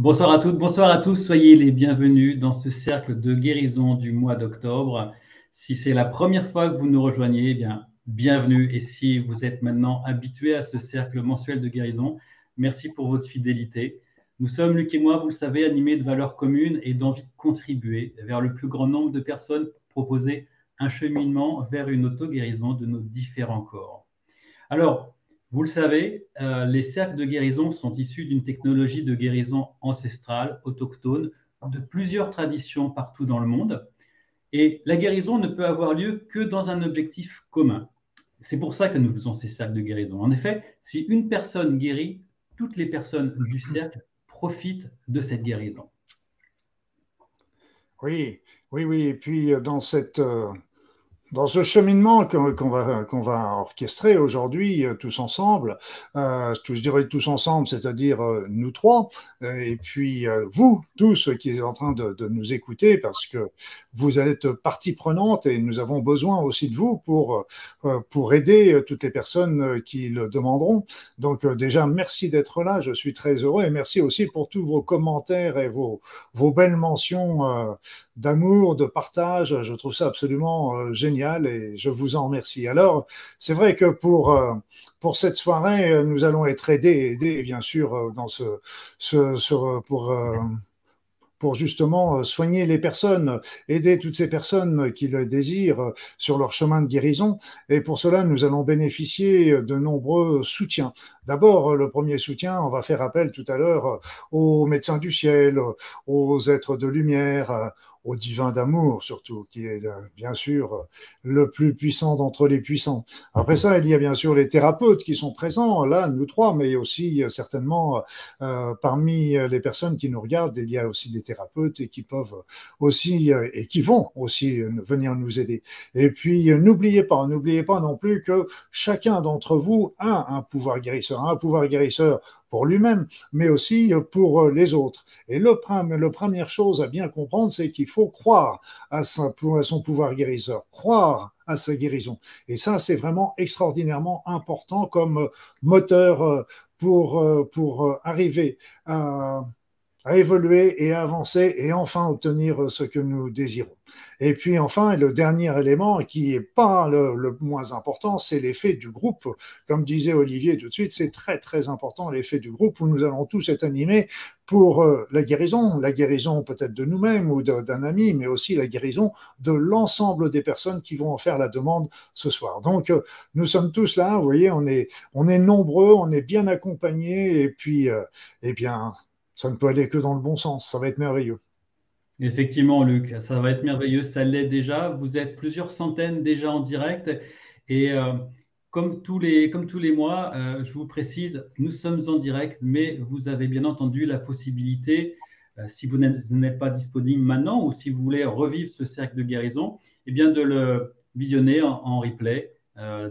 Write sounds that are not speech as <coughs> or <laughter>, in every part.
Bonsoir à toutes, bonsoir à tous. Soyez les bienvenus dans ce cercle de guérison du mois d'octobre. Si c'est la première fois que vous nous rejoignez, eh bien, bienvenue. Et si vous êtes maintenant habitué à ce cercle mensuel de guérison, merci pour votre fidélité. Nous sommes, Luc et moi, vous le savez, animés de valeurs communes et d'envie de contribuer vers le plus grand nombre de personnes pour proposer un cheminement vers une auto-guérison de nos différents corps. Alors, vous le savez, euh, les cercles de guérison sont issus d'une technologie de guérison ancestrale, autochtone, de plusieurs traditions partout dans le monde. Et la guérison ne peut avoir lieu que dans un objectif commun. C'est pour ça que nous faisons ces cercles de guérison. En effet, si une personne guérit, toutes les personnes du cercle profitent de cette guérison. Oui, oui, oui. Et puis euh, dans cette, euh, dans ce cheminement qu'on va, qu'on va orchestrer aujourd'hui euh, tous ensemble, euh, je dirais tous ensemble, c'est-à-dire euh, nous trois, euh, et puis vous tous qui êtes en train de, de, nous écouter, parce que vous être partie prenante et nous avons besoin aussi de vous pour, pour aider toutes les personnes qui le demanderont. Donc déjà, merci d'être là, je suis très heureux, et merci aussi pour tous vos commentaires et vos, vos belles mentions d'amour, de partage. Je trouve ça absolument euh, génial et je vous en remercie. Alors, c'est vrai que pour, euh, pour cette soirée, euh, nous allons être aidés, aidés bien sûr, dans ce, ce, ce pour pour justement soigner les personnes, aider toutes ces personnes qui le désirent sur leur chemin de guérison. Et pour cela, nous allons bénéficier de nombreux soutiens. D'abord, le premier soutien, on va faire appel tout à l'heure aux médecins du ciel, aux êtres de lumière, au divin d'amour surtout, qui est euh, bien sûr le plus puissant d'entre les puissants. Après ça, il y a bien sûr les thérapeutes qui sont présents, là, nous trois, mais aussi euh, certainement euh, parmi les personnes qui nous regardent, il y a aussi des thérapeutes et qui peuvent aussi euh, et qui vont aussi venir nous aider. Et puis, n'oubliez pas, n'oubliez pas non plus que chacun d'entre vous a un pouvoir guérisseur, un pouvoir guérisseur pour lui-même, mais aussi pour euh, les autres. Et le, le première chose à bien comprendre, c'est qu'il faut croire à, à son pouvoir guérisseur, croire à sa guérison. Et ça, c'est vraiment extraordinairement important comme moteur euh, pour, euh, pour arriver à, à évoluer et à avancer et enfin obtenir ce que nous désirons. Et puis enfin, le dernier élément qui est pas le, le moins important, c'est l'effet du groupe. Comme disait Olivier tout de suite, c'est très très important l'effet du groupe où nous allons tous être animés pour euh, la guérison, la guérison peut-être de nous-mêmes ou d'un ami, mais aussi la guérison de l'ensemble des personnes qui vont en faire la demande ce soir. Donc euh, nous sommes tous là, vous voyez, on est on est nombreux, on est bien accompagnés et puis euh, eh bien ça ne peut aller que dans le bon sens. Ça va être merveilleux. Effectivement, Luc, ça va être merveilleux. Ça l'est déjà. Vous êtes plusieurs centaines déjà en direct. Et euh, comme, tous les, comme tous les mois, euh, je vous précise, nous sommes en direct, mais vous avez bien entendu la possibilité, euh, si vous n'êtes pas disponible maintenant ou si vous voulez revivre ce cercle de guérison, eh bien de le visionner en, replay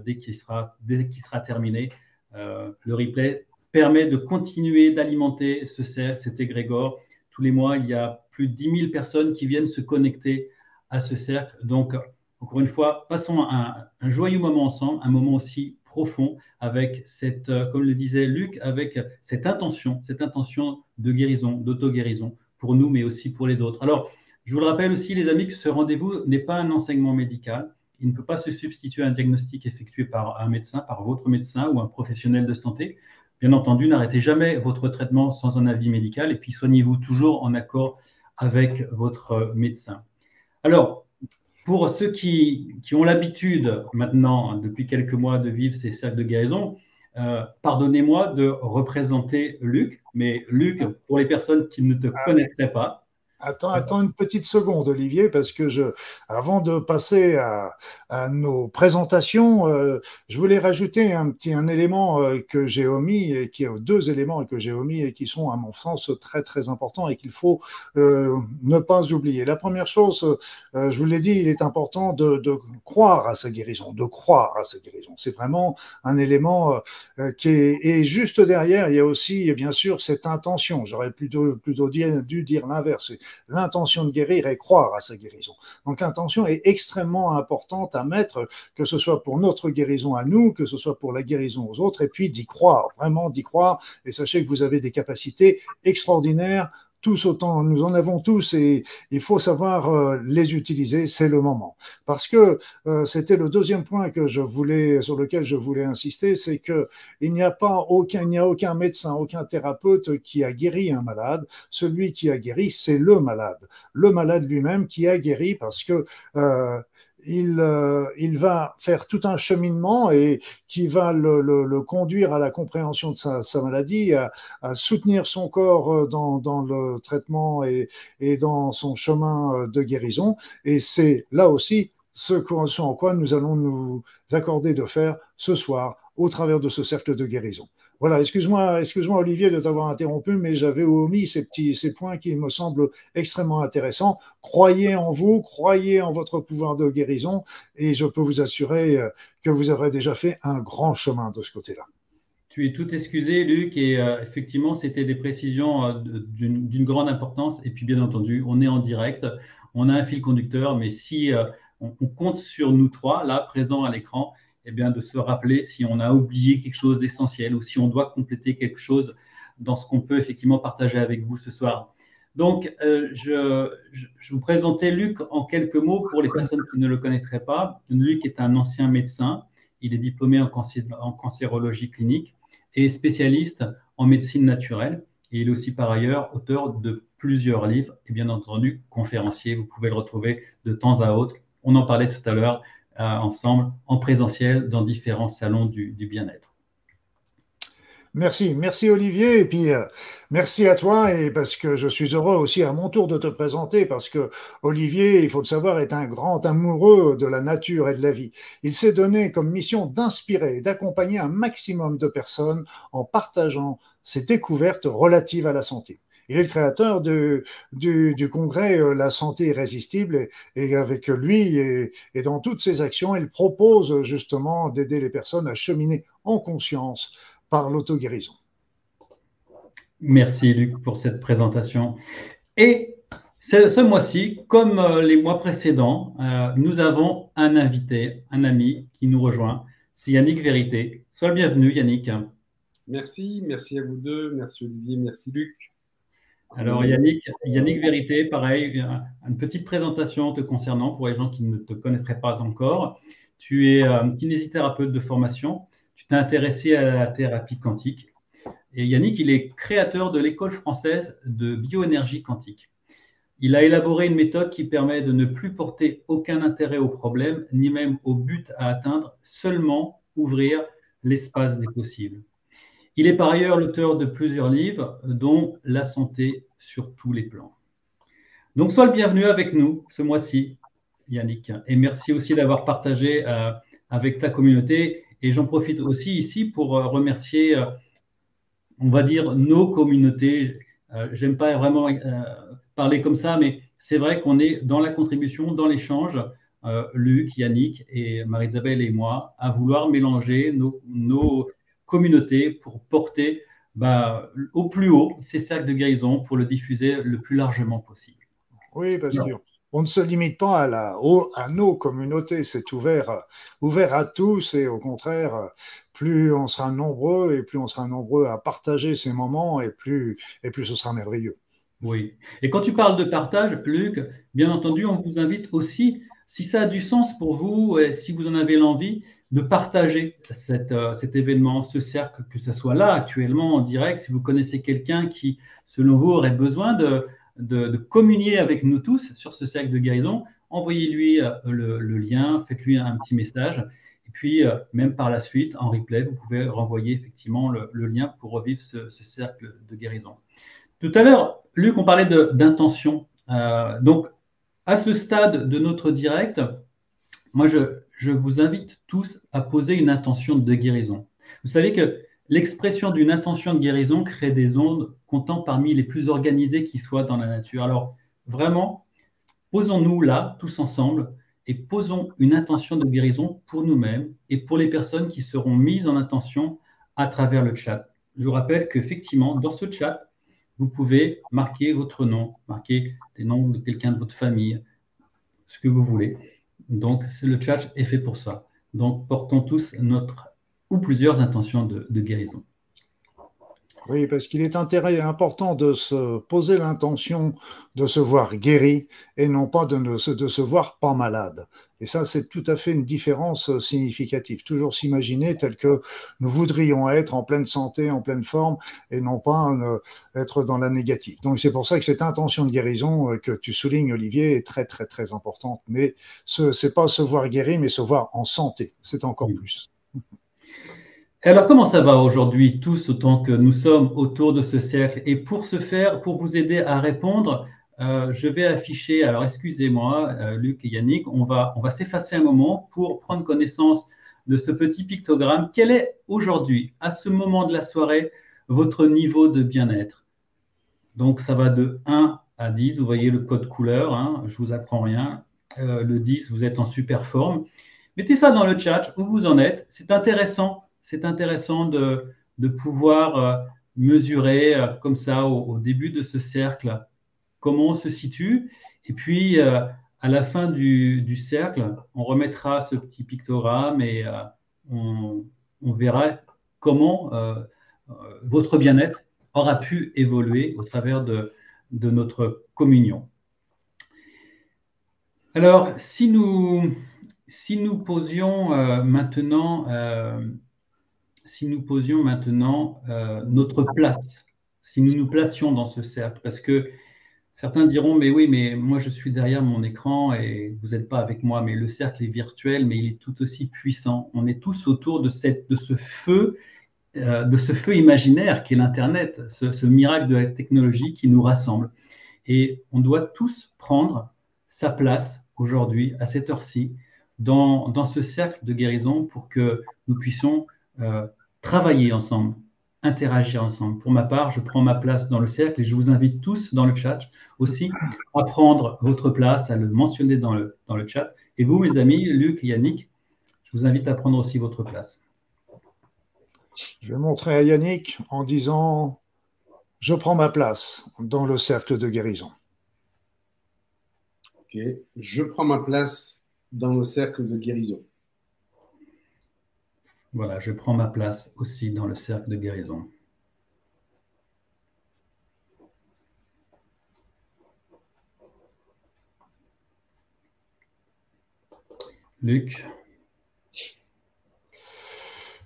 dès qu'il sera, qu'il sera terminé. Le replay permet de continuer d'alimenter ce cercle, cet égrégore. Tous les mois, il y a plus de 10 000 personnes qui viennent se connecter à ce cercle. Donc, encore une fois, passons un, un joyeux moment ensemble, un moment aussi profond avec cette, euh, comme le disait Luc, avec cette intention, cette intention de guérison, d'auto-guérison pour nous, mais aussi pour les autres. Alors, je vous le rappelle aussi, les amis, que ce rendez-vous n'est pas un enseignement médical. Il ne peut pas se substituer à un diagnostic effectué par un médecin, par votre médecin ou un professionnel de santé. Bien entendu, n'arrêtez jamais votre traitement sans un avis médical et puis soignez-vous toujours en accord avec votre médecin. Alors, pour ceux qui, qui ont l'habitude maintenant, depuis quelques mois, de vivre ces cercles de guérison, euh, pardonnez-moi de représenter Luc, mais Luc, pour les personnes qui ne te ah. connaîtraient pas, Attends, attends une petite seconde, Olivier, parce que je, avant de passer à, à nos présentations, euh, je voulais rajouter un petit un élément euh, que j'ai omis et qui est deux éléments que j'ai omis et qui sont à mon sens très très importants et qu'il faut euh, ne pas oublier. La première chose, euh, je vous l'ai dit, il est important de, de, croire à sa guérison, de croire à sa guérison. C'est vraiment un élément euh, qui est et juste derrière, il y a aussi bien sûr cette intention. J'aurais plutôt plutôt dû dire l'inverse l'intention de guérir et croire à sa guérison. Donc l'intention est extrêmement importante à mettre, que ce soit pour notre guérison à nous, que ce soit pour la guérison aux autres, et puis d'y croire, vraiment d'y croire. Et sachez que vous avez des capacités extraordinaires tous autant, nous en avons tous et il faut savoir euh, les utiliser, c'est le moment. Parce que euh, c'était le deuxième point que je voulais, sur lequel je voulais insister, c'est que il n'y a pas aucun, il n'y a aucun médecin, aucun thérapeute qui a guéri un malade. Celui qui a guéri, c'est le malade, le malade lui-même qui a guéri parce que euh, il, euh, il, va faire tout un cheminement et qui va le, le, le conduire à la compréhension de sa, sa maladie, à, à, soutenir son corps euh, dans, dans le traitement et, et, dans son chemin euh, de guérison. Et c'est là aussi ce, ce en quoi nous allons nous accorder de faire ce soir au travers de ce cercle de guérison. Voilà, excuse-moi, excuse-moi Olivier de t'avoir interrompu, mais j'avais omis ces petits, ces points qui me semblent extrêmement intéressants. Croyez en vous, croyez en votre pouvoir de guérison, et je peux vous assurer euh, que vous aurez déjà fait un grand chemin de ce côté-là. Tu es tout excusé, Luc, et euh, effectivement, c'était des précisions euh, d'une grande importance. Et puis, bien entendu, on est en direct, on a un fil conducteur, mais si on compte sur nous trois, là, présents à l'écran, eh de se rappeler si on a oublié quelque chose d'essentiel ou si on doit compléter quelque chose dans ce qu'on peut effectivement partager avec vous ce soir. Donc, euh, je, je, vous présentais Luc en quelques mots pour les personnes qui ne le connaîtraient pas. Luc est un ancien médecin. Il est diplômé en, cancé en cancérologie clinique et spécialiste en médecine naturelle. Il est aussi par ailleurs auteur de plusieurs livres et bien entendu conférencier. Vous pouvez le retrouver de temps à autre. On en parlait tout à l'heure ensemble en présentiel dans différents salons du, du bien-être. Merci, merci Olivier, et puis euh, merci à toi, et parce que je suis heureux aussi à mon tour de te présenter, parce que Olivier, il faut le savoir, est un grand amoureux de la nature et de la vie. Il s'est donné comme mission d'inspirer et d'accompagner un maximum de personnes en partageant ses découvertes relatives à la santé. Il est le créateur de, du, du, congrès euh, La santé irrésistible et, et avec lui et, et, dans toutes ses actions, il propose justement d'aider les personnes à cheminer en conscience par l'auto-guérison. Merci Luc pour cette présentation. Et ce mois-ci, comme euh, les mois précédents, euh, nous avons un invité, un ami qui nous rejoint. C'est Yannick Vérité. Sois le bienvenu Yannick. Merci, merci à vous deux, merci Olivier, merci Luc. Alors Yannick, Yannick Vérité, pareil, une petite présentation te concernant pour les gens qui ne te connaîtraient pas encore. Tu es euh, kinésithérapeute de formation, tu t'es intéressé à la thérapie quantique. Et Yannick, il est créateur de l'école française de bioénergie quantique. Il a élaboré une méthode qui permet de ne plus porter aucun intérêt au problème, ni même au but à atteindre, seulement ouvrir l'espace des possibles. Il est par ailleurs l'auteur de plusieurs livres, dont La santé sur tous les plans. Donc, sois le bienvenu avec nous ce mois-ci, Yannick. Et merci aussi d'avoir partagé euh, avec ta communauté. Et j'en profite aussi ici pour euh, remercier, euh, on va dire, nos communautés. J'aime pas vraiment parler comme ça, mais c'est vrai qu'on est dans la contribution, dans l'échange. Luc, Yannick et Marie-Isabelle et moi, à vouloir mélanger nos communauté pour porter bah, au plus haut ces cercles de guérison pour le diffuser le plus largement possible. Oui, parce qu'on ne se limite pas à, la, à nos communautés, c'est ouvert, ouvert à tous et au contraire, plus on sera nombreux et plus on sera nombreux à partager ces moments et plus, et plus ce sera merveilleux. Oui. Et quand tu parles de partage, Luc, bien entendu, on vous invite aussi, si ça a du sens pour vous, et si vous en avez l'envie, de partager euh, cet événement, ce cercle, que ce soit là actuellement en direct, si vous connaissez quelqu'un qui, selon vous, aurait besoin de, de, communier avec nous tous sur ce cercle de guérison, envoyez-lui euh, le, lien, faites-lui un petit message. Et puis, euh, même par la suite, en replay, vous pouvez renvoyer effectivement le, lien pour revivre ce, ce, cercle de guérison. Tout à l'heure, Luc, on parlait d'intention. Donc, à ce stade de notre direct, moi, je, je vous invite tous à poser une intention de guérison. Vous savez que l'expression d'une intention de guérison crée des ondes comptant parmi les plus organisées qui soient dans la nature. Alors, vraiment, posons-nous là, tous ensemble, et posons une intention de guérison pour nous-mêmes et pour les personnes qui seront mises en intention à travers le chat. Je vous rappelle qu'effectivement, dans ce chat, vous pouvez marquer votre nom, marquer les noms de quelqu'un de votre famille, ce que vous voulez. Donc, le chat est fait pour ça. Donc, portons tous notre ou plusieurs intentions de guérison. Oui, parce qu'il est important de se poser l'intention de se voir guéri et non pas de, de se voir pas malade. Et ça, c'est tout à fait une différence euh, significative. Toujours s'imaginer tel que nous voudrions être en pleine santé, en pleine forme, et non pas euh, être dans la négative. Donc c'est pour ça que cette intention de guérison euh, que tu soulignes, Olivier, est très très très importante. Mais ce n'est pas se voir guéri, mais se voir en santé. C'est encore plus. Alors, comment ça va aujourd'hui, tous, autant que nous sommes autour de ce cercle? Et pour ce faire, pour vous aider à répondre, euh, je vais afficher, alors excusez-moi, euh, Luc et Yannick, on va, on va s'effacer un moment pour prendre connaissance de ce petit pictogramme. Quel est aujourd'hui, à ce moment de la soirée, votre niveau de bien-être? Donc, ça va de 1 à 10, vous voyez le code couleur, hein, je ne vous apprends rien. Euh, le 10, vous êtes en super forme. Mettez ça dans le chat, où vous en êtes. C'est intéressant c'est intéressant de, pouvoir euh, mesurer euh, comme ça au, début de ce cercle comment on se situe. Et puis, euh, à la fin du, cercle, on remettra ce petit pictogramme et on, verra comment votre bien-être aura pu évoluer au travers de, notre communion. Alors, si nous posions maintenant si nous posions maintenant euh, notre place, si nous nous placions dans ce cercle, parce que certains diront, mais oui, mais moi je suis derrière mon écran et vous n'êtes pas avec moi, mais le cercle est virtuel, mais il est tout aussi puissant. On est tous autour de, cette, de ce feu, euh, de ce feu imaginaire qui est l'Internet, ce, miracle de la technologie qui nous rassemble. Et on doit tous prendre sa place aujourd'hui, à cette heure-ci, dans, dans, ce cercle de guérison pour que nous puissions euh, travailler ensemble, interagir ensemble. Pour ma part, je prends ma place dans le cercle et je vous invite tous dans le chat aussi à prendre votre place, à le mentionner dans le, dans le chat. Et vous, mes amis, Luc et Yannick, je vous invite à prendre aussi votre place. Je vais montrer à Yannick en disant Je prends ma place dans le cercle de guérison. Ok, je prends ma place dans le cercle de guérison. Voilà, je prends ma place aussi dans le cercle de guérison. Luc?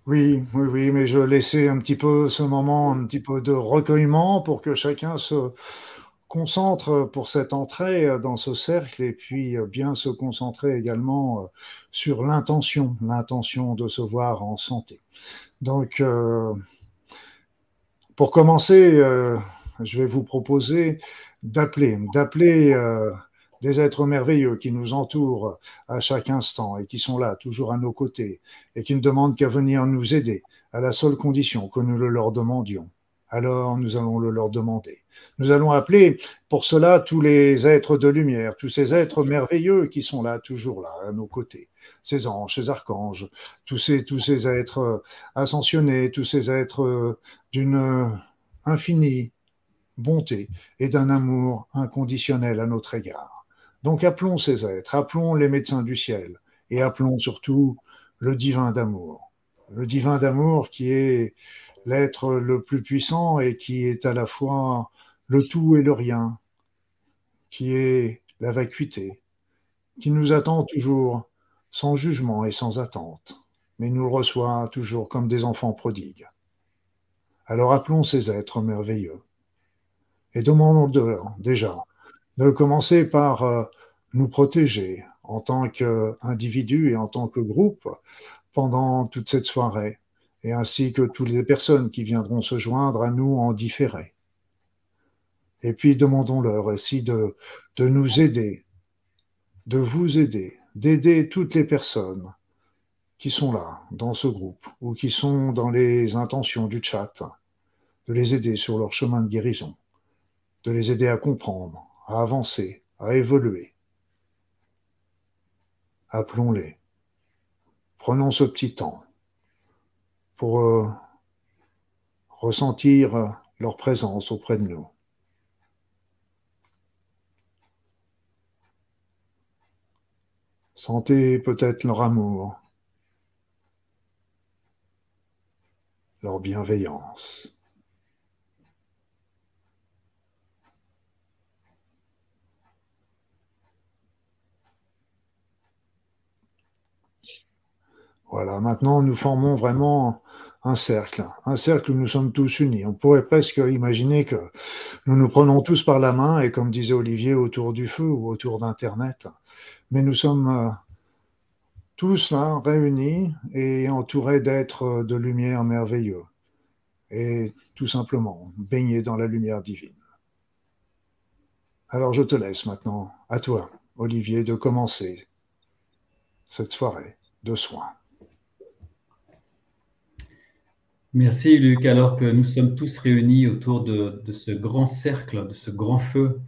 Oui, oui, oui, mais je laissais un petit peu ce moment, un petit peu de recueillement pour que chacun se, concentre pour cette entrée euh, dans ce cercle et puis euh, bien se concentrer également euh, sur l'intention, l'intention de se voir en santé. Donc, pour commencer, je vais vous proposer d'appeler, d'appeler des êtres merveilleux qui nous entourent à chaque instant et qui sont là, toujours à nos côtés, et qui ne demandent qu'à venir nous aider, à la seule condition que nous le leur demandions. Alors nous allons le leur demander. Nous allons appeler pour cela tous les êtres de lumière, tous ces êtres merveilleux qui sont là, toujours là, à nos côtés. Ces anges, ces archanges, tous ces, êtres ascensionnés, tous ces êtres d'une infinie bonté et d'un amour inconditionnel à notre égard. Donc appelons ces êtres, appelons les médecins du ciel et appelons surtout le divin d'amour. Le divin d'amour qui est l'être le plus puissant et qui est à la fois le tout et le rien, qui est la vacuité, qui nous attend toujours sans jugement et sans attente, mais nous le reçoit toujours comme des enfants prodigues. Alors appelons ces êtres merveilleux et demandons-leur déjà de commencer par euh, nous protéger en tant qu'individus et en tant que groupe pendant toute cette soirée, et ainsi que toutes les personnes qui viendront se joindre à nous en différé. Et puis demandons-leur aussi de, de nous aider, de vous aider, d'aider toutes les personnes qui sont là dans ce groupe ou qui sont dans les intentions du chat, de les aider sur leur chemin de guérison, de les aider à comprendre, à avancer, à évoluer. Appelons-les. Prenons ce petit temps pour euh, ressentir leur présence auprès de nous. Sentez peut-être leur amour, leur bienveillance. Voilà, maintenant nous formons vraiment un cercle, un cercle où nous sommes tous unis. On pourrait presque imaginer que nous nous prenons tous par la main et comme disait Olivier, autour du feu ou autour d'Internet. Mais nous sommes euh, tous là, réunis et entourés d'êtres de lumière merveilleux. Et tout simplement baignés dans la lumière divine. Alors je te laisse maintenant, à toi, Olivier, de commencer cette soirée de soins. Merci Luc. Alors que nous sommes tous réunis autour de, ce grand cercle, de ce grand feu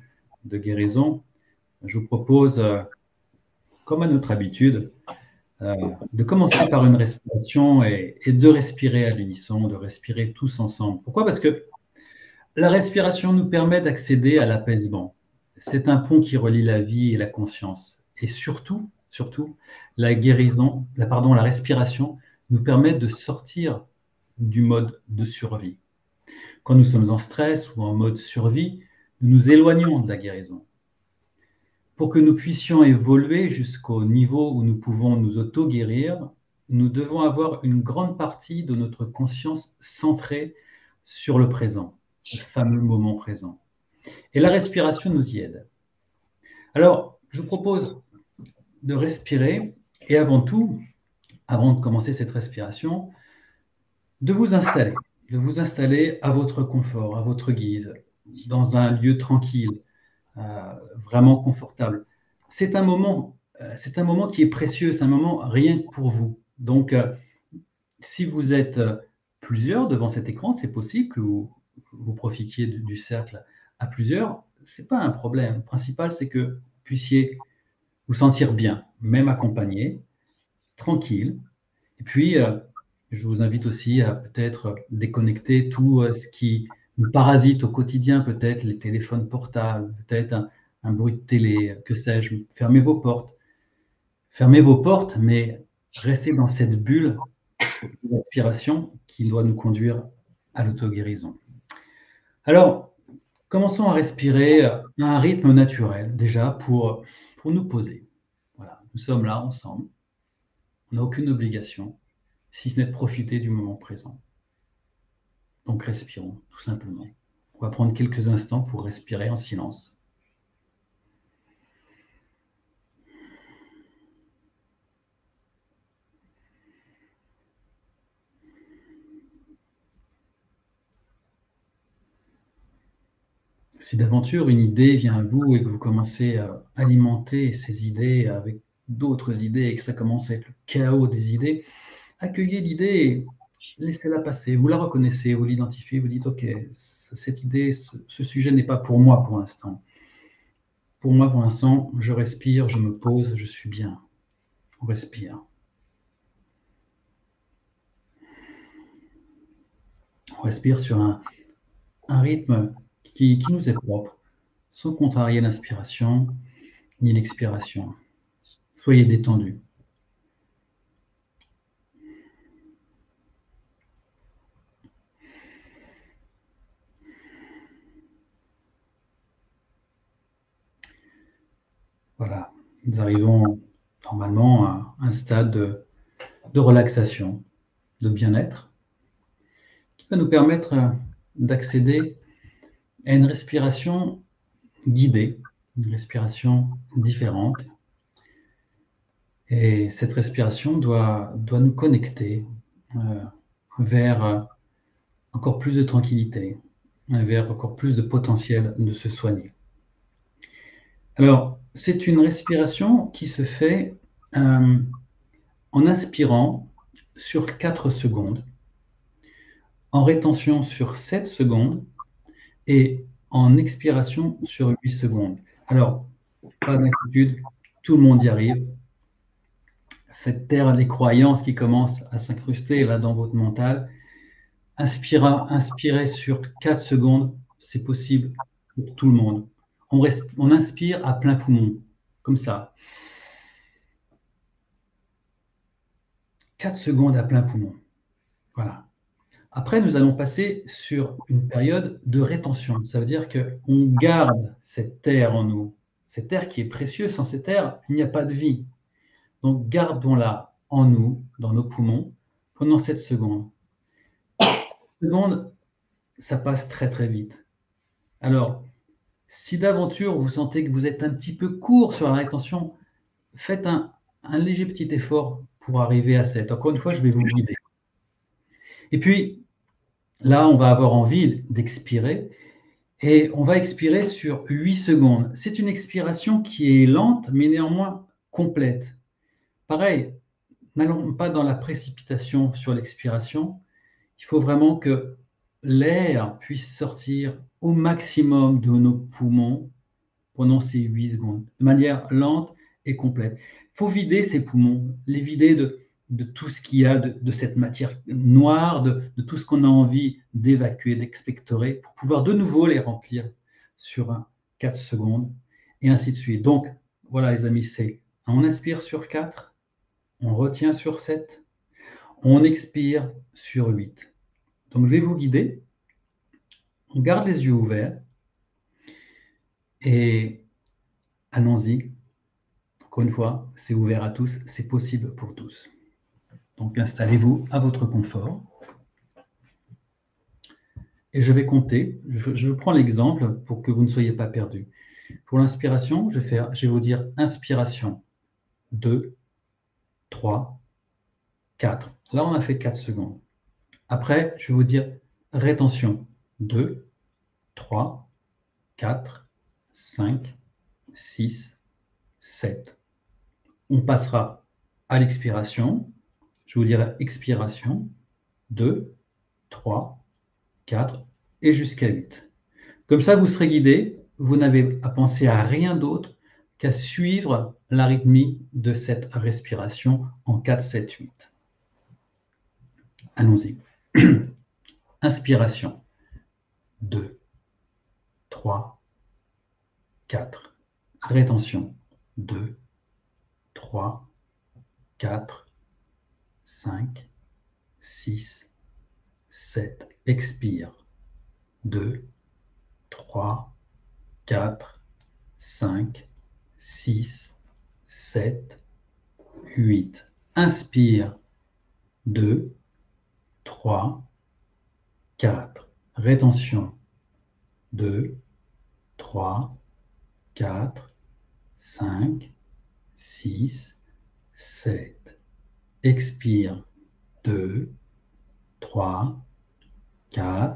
de guérison, je vous propose, euh, comme à notre habitude, euh, de commencer par une respiration et, de respirer à l'unisson, de respirer tous ensemble. Pourquoi? Parce que la respiration nous permet d'accéder à l'apaisement. C'est un pont qui relie la vie et la conscience. Et surtout, surtout, la respiration nous permet de sortir du mode de survie. Quand nous sommes en stress ou en mode survie, nous nous éloignons de la guérison. Pour que nous puissions évoluer jusqu'au niveau où nous pouvons nous auto-guérir, nous devons avoir une grande partie de notre conscience centrée sur le présent, le fameux moment présent. Et la respiration nous y aide. Alors, je vous propose de respirer et avant tout, avant de commencer cette respiration, de vous installer, de vous installer à votre confort, à votre guise, dans un lieu tranquille, vraiment confortable. C'est un moment, euh, c'est un moment qui est précieux, c'est un moment rien que pour vous. Donc, euh, si vous êtes plusieurs devant cet écran, c'est possible que vous, profitiez du, cercle à plusieurs. C'est pas un problème. Le principal, c'est que vous puissiez vous sentir bien, même accompagné, tranquille. Et puis, je vous invite aussi à peut-être déconnecter tout euh, ce qui nous parasite au quotidien, peut-être les téléphones portables, peut-être un, bruit de télé, que sais-je. Fermez vos portes. Fermez vos portes, mais restez dans cette bulle d'inspiration qui doit nous conduire à l'auto-guérison. Alors, commençons à respirer à un rythme naturel, déjà, pour, pour nous poser. Nous sommes là ensemble. On n'a aucune obligation si ce n'est de profiter du moment présent. Donc respirons, tout simplement. On va prendre quelques instants pour respirer en silence. Si d'aventure une idée vient à vous et que vous commencez à alimenter ces idées avec d'autres idées et que ça commence à être le chaos des idées, accueillez l'idée laissez-la passer. Vous la reconnaissez, vous l'identifiez, vous dites, OK, cette idée, ce, sujet n'est pas pour moi pour l'instant. Pour moi, pour l'instant, je respire, je me pose, je suis bien. On respire. On respire sur un, rythme qui, qui, nous est propre, sans contrarier l'inspiration ni l'expiration. Soyez détendus. Voilà, nous arrivons normalement à un stade de, relaxation, de bien-être, qui va nous permettre d'accéder à une respiration guidée, une respiration différente. Et cette respiration doit, doit nous connecter euh, vers encore plus de tranquillité, vers encore plus de potentiel de se soigner. Alors, c'est une respiration qui se fait euh, en inspirant sur 4 secondes, en rétention sur 7 secondes et en expiration sur 8 secondes. Alors, pas d'inquiétude, tout le monde y arrive. Faites taire les croyances qui commencent à s'incruster là dans votre mental. Inspirez, inspirez sur 4 secondes, c'est possible pour tout le monde on, inspire à plein poumon, comme ça. 4 secondes à plein poumon. Voilà. Après, nous allons passer sur une période de rétention. Ça veut dire qu'on garde cet air en nous, cet air qui est précieux. Sans cet air, il n'y a pas de vie. Donc, gardons-la en nous, dans nos poumons, pendant 7 secondes. 7 secondes, ça passe très très vite. Alors, si d'aventure vous sentez que vous êtes un petit peu court sur la rétention, faites un, léger petit effort pour arriver à 7. Encore une fois, je vais vous guider. Et puis, là, on va avoir envie d'expirer. Et on va expirer sur 8 secondes. C'est une expiration qui est lente, mais néanmoins complète. Pareil, n'allons pas dans la précipitation sur l'expiration. Il faut vraiment que l'air puisse sortir au maximum de nos poumons pendant ces 8 secondes, de manière lente et complète. Il faut vider ces poumons, les vider de, tout ce qu'il y a de, cette matière noire, de, tout ce qu'on a envie d'évacuer, d'expectorer, pour pouvoir de nouveau les remplir sur un 4 secondes, et ainsi de suite. Donc, voilà les amis, c'est on inspire sur 4, on retient sur 7, on expire sur 8. Donc je vais vous guider. On garde les yeux ouverts et allons-y. Encore une fois, c'est ouvert à tous, c'est possible pour tous. Donc installez-vous à votre confort. Et je vais compter. Je, prends l'exemple pour que vous ne soyez pas perdus. Pour l'inspiration, je, je vais vous dire inspiration 2, 3, 4. Là, on a fait 4 secondes. Après, je vais vous dire rétention 2, 3, 4, 5, 6, 7. On passera à l'expiration. Je vous dirai expiration 2, 3, 4 et jusqu'à 8. Comme ça, vous serez guidé. Vous n'avez à penser à rien d'autre qu'à suivre l'arythmie de cette respiration en 4, 7, 8. Allons-y. <clears throat> Inspiration. 2, 3, 4. Rétention. 2, 3, 4, 5, 6, 7. Expire. 2, 3, 4, 5, 6, 7, 8. Inspire. 2, 3, 4. Rétention. 2, 3, 4, 5, 6, 7. Expire. 2, 3, 4,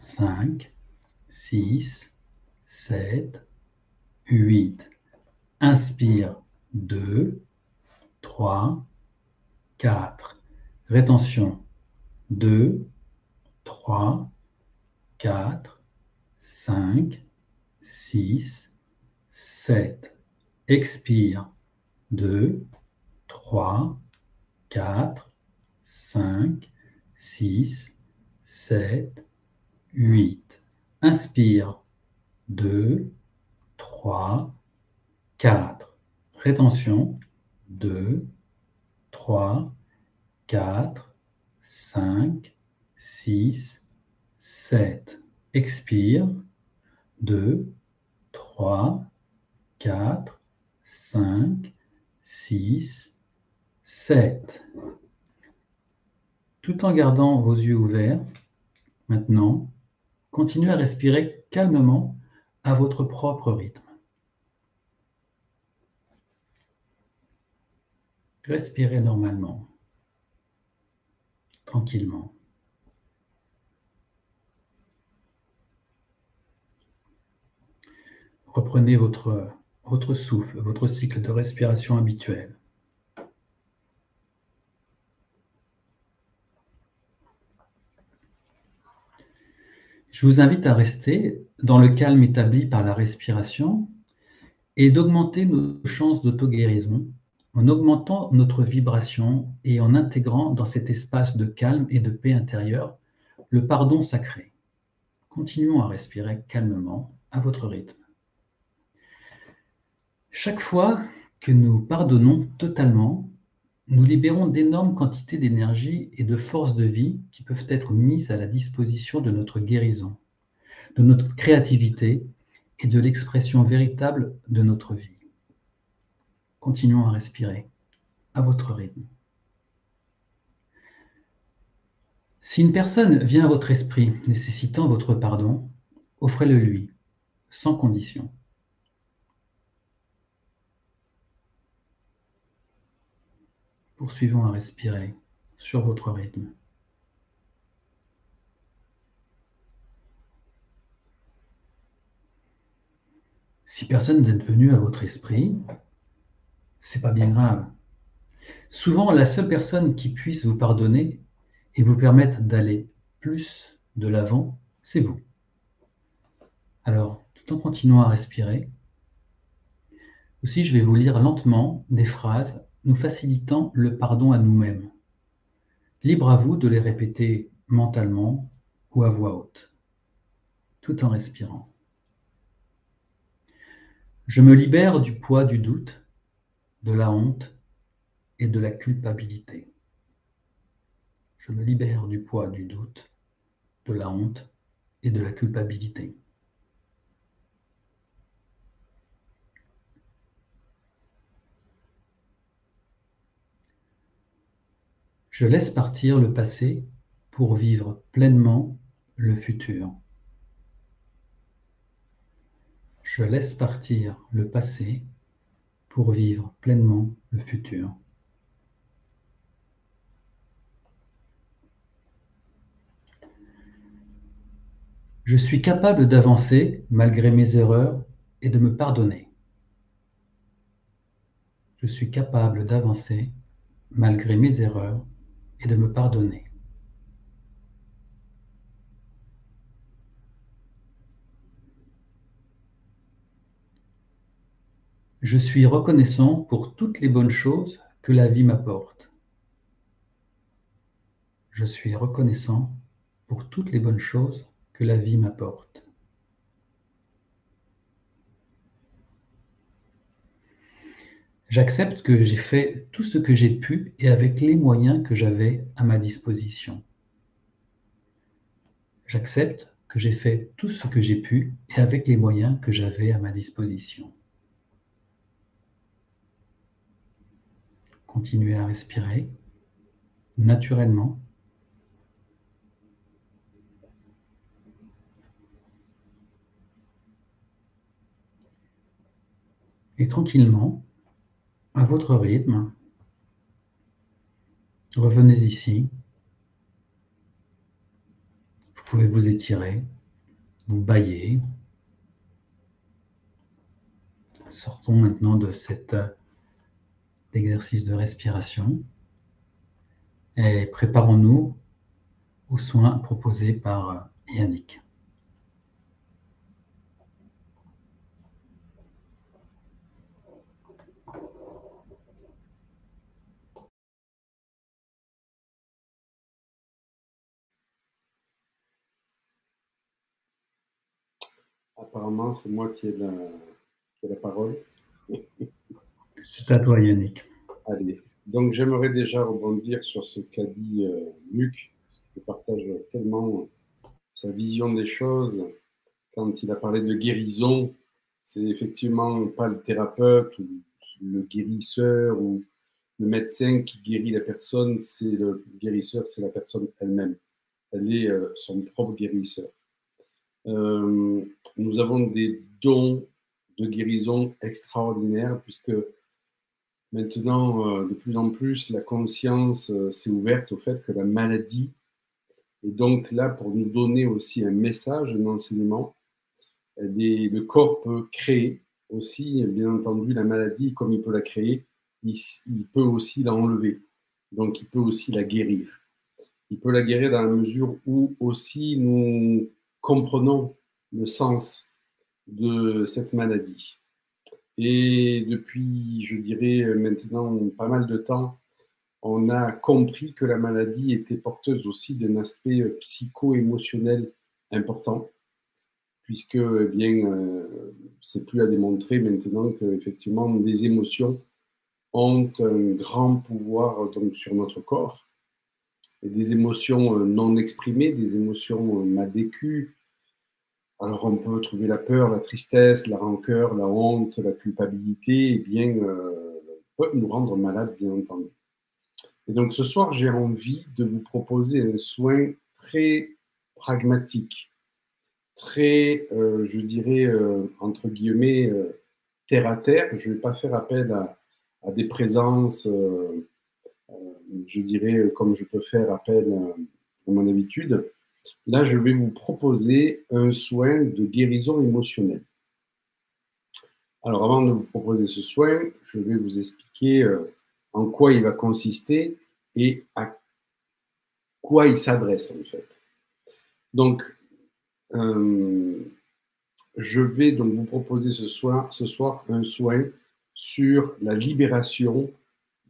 5, 6, 7, 8. Inspire. 2, 3, 4. Rétention. 2, 3, 4, 5, 6, 7. Expire. 2, 3, 4, 5, 6, 7, 8. Inspire. 2, 3, 4. Rétention. 2, 3, 4, 5, 6, 7. Expire. 2, 3, 4, 5, 6, 7. Tout en gardant vos yeux ouverts, maintenant, continuez à respirer calmement à votre propre rythme. Respirez normalement tranquillement. Reprenez votre, souffle, votre cycle de respiration habituel. Je vous invite à rester dans le calme établi par la respiration et d'augmenter nos chances d'auto-guérison en augmentant notre vibration et en intégrant dans cet espace de calme et de paix intérieure le pardon sacré. Continuons à respirer calmement à votre rythme. Chaque fois que nous pardonnons totalement, nous libérons d'énormes quantités d'énergie et de force de vie qui peuvent être mises à la disposition de notre guérison, de notre créativité et de l'expression véritable de notre vie. Continuons à respirer à votre rythme. Si une personne vient à votre esprit nécessitant votre pardon, offrez-le lui, sans condition. Poursuivons à respirer sur votre rythme. Si personne n'est venu à votre esprit, c'est pas bien grave. Souvent, la seule personne qui puisse vous pardonner et vous permettre d'aller plus de l'avant, c'est vous. Alors, tout en continuant à respirer, aussi je vais vous lire lentement des phrases nous facilitant le pardon à nous-mêmes. Libre à vous de les répéter mentalement ou à voix haute, tout en respirant. Je me libère du poids du doute, de la honte et de la culpabilité. Je me libère du poids du doute, de la honte et de la culpabilité. Je laisse partir le passé pour vivre pleinement le futur. Je laisse partir le passé pour vivre pleinement le futur. Je suis capable d'avancer malgré mes erreurs et de me pardonner. Je suis capable d'avancer malgré mes erreurs et de me pardonner. Je suis reconnaissant pour toutes les bonnes choses que la vie m'apporte. Je suis reconnaissant pour toutes les bonnes choses que la vie m'apporte. J'accepte que j'ai fait tout ce que j'ai pu et avec les moyens que j'avais à ma disposition. J'accepte que j'ai fait tout ce que j'ai pu et avec les moyens que j'avais à ma disposition. Continuez à respirer naturellement. Et tranquillement, à votre rythme. Revenez ici. Vous pouvez vous étirer, vous bailler. Sortons maintenant de cet exercice de respiration et préparons-nous aux soins proposés par Yannick. Apparemment, c'est moi qui ai la, la parole. <laughs> c'est à toi, Yannick. Allez. Donc, j'aimerais déjà rebondir sur ce qu'a dit euh, Luc, qui partage tellement sa vision des choses. Quand il a parlé de guérison, c'est effectivement pas le thérapeute ou le guérisseur ou le médecin qui guérit la personne, c'est le guérisseur, c'est la personne elle-même. Elle est euh, son propre guérisseur. Euh, nous avons des dons de guérison extraordinaires puisque maintenant, euh, de plus en plus, la conscience euh, s'est ouverte au fait que la maladie est donc là pour nous donner aussi un message, un enseignement. le corps peut créer aussi, bien entendu, la maladie, comme il peut la créer, il, il peut aussi l'enlever. Donc, il peut aussi la guérir. Il peut la guérir dans la mesure où aussi nous comprenons le sens de cette maladie. Et depuis, je dirais maintenant pas mal de temps, on a compris que la maladie était porteuse aussi d'un aspect psycho-émotionnel important, puisque eh bien, euh, c'est plus à démontrer maintenant qu'effectivement, des émotions ont un grand pouvoir donc, sur notre corps. Des émotions non exprimées, des émotions mal vécues. Alors on peut trouver la peur, la tristesse, la rancœur, la honte, la culpabilité, et bien peuvent nous rendre malades, bien entendu. Et donc ce soir, j'ai envie de vous proposer un soin très pragmatique, très, euh, je dirais, euh, entre guillemets, euh, terre à terre. Je ne vais pas faire appel à, des présences, je dirais, comme je peux faire appel à mon habitude. Là, je vais vous proposer un soin de guérison émotionnelle. Alors, avant de vous proposer ce soin, je vais vous expliquer en quoi il va consister et à quoi il s'adresse en fait. Donc, euh, je vais donc vous proposer ce soir, ce soir un soin sur la libération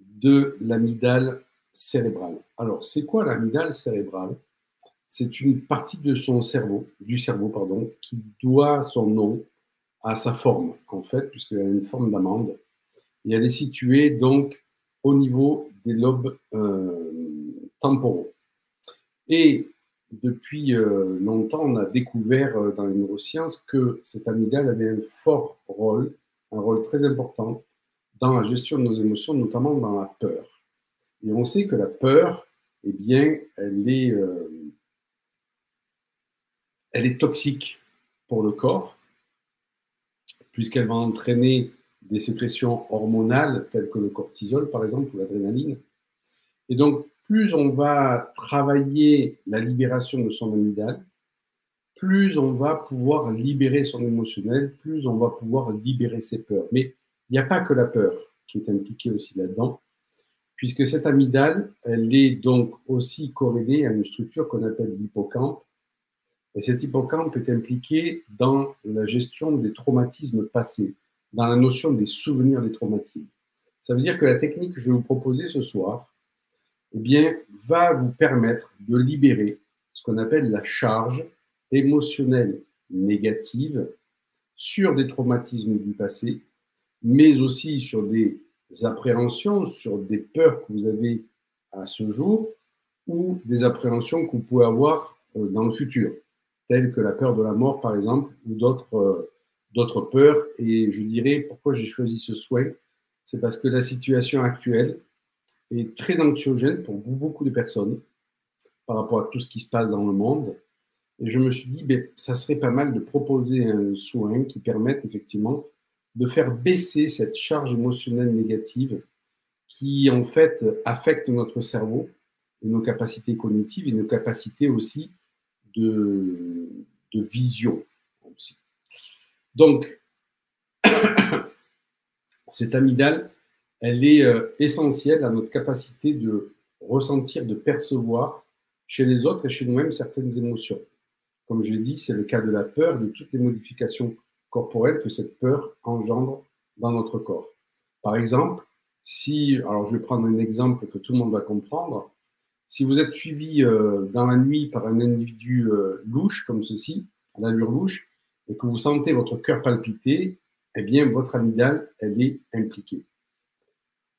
de l'amygdale cérébrale. Alors, c'est quoi l'amygdale cérébrale? C'est une partie de son cerveau, du cerveau, pardon, qui doit son nom à sa forme, en fait, puisqu'elle a une forme d'amande. Et elle est située donc au niveau des lobes euh, temporaux. Et depuis euh, longtemps, on a découvert euh, dans les neurosciences que cette amygdale avait un fort rôle, un rôle très important dans la gestion de nos émotions, notamment dans la peur. Et on sait que la peur, eh bien, elle est, elle est toxique pour le corps, puisqu'elle va entraîner des sécrétions hormonales telles que le cortisol, par exemple, ou l'adrénaline. Et donc, plus on va travailler la libération de son amygdale, plus on va pouvoir libérer son émotionnel, plus on va pouvoir libérer ses peurs. Mais il n'y a pas que la peur qui est impliquée aussi là-dedans, puisque cette amygdale, elle est donc aussi corrélée à une structure qu'on appelle l'hippocampe. Et cet hippocampe est impliqué dans la gestion des traumatismes passés dans la notion des souvenirs des traumatismes. Ça veut dire que la technique que je vais vous proposer ce soir, eh bien, va vous permettre de libérer ce qu'on appelle la charge émotionnelle négative sur des traumatismes du passé, mais aussi sur des appréhensions, sur des peurs que vous avez à ce jour ou des appréhensions que vous pouvez avoir euh, dans le futur, telles que la peur de la mort, par exemple, ou d'autres euh, d'autres peurs. Et je dirais pourquoi j'ai choisi ce soin, c'est parce que la situation actuelle est très anxiogène pour beaucoup de personnes par rapport à tout ce qui se passe dans le monde. Et je me suis dit, ben, ça serait pas mal de proposer un soin qui permette effectivement de faire baisser cette charge émotionnelle négative qui en fait affecte notre cerveau et nos capacités cognitives et nos capacités aussi de, de vision aussi. Donc, <coughs> cette amygdale, elle est euh, essentielle à notre capacité de ressentir, de percevoir chez les autres et chez nous-mêmes certaines émotions. Comme je l'ai dit, c'est le cas de la peur, de toutes les modifications corporelles que cette peur engendre dans notre corps. Par exemple, si, alors je vais prendre un exemple que tout le monde va comprendre, si vous êtes suivi euh, dans la nuit par un individu euh, louche comme ceci, à l'allure louche, et que vous sentez votre cœur palpiter, eh bien, votre amygdale, elle est impliquée.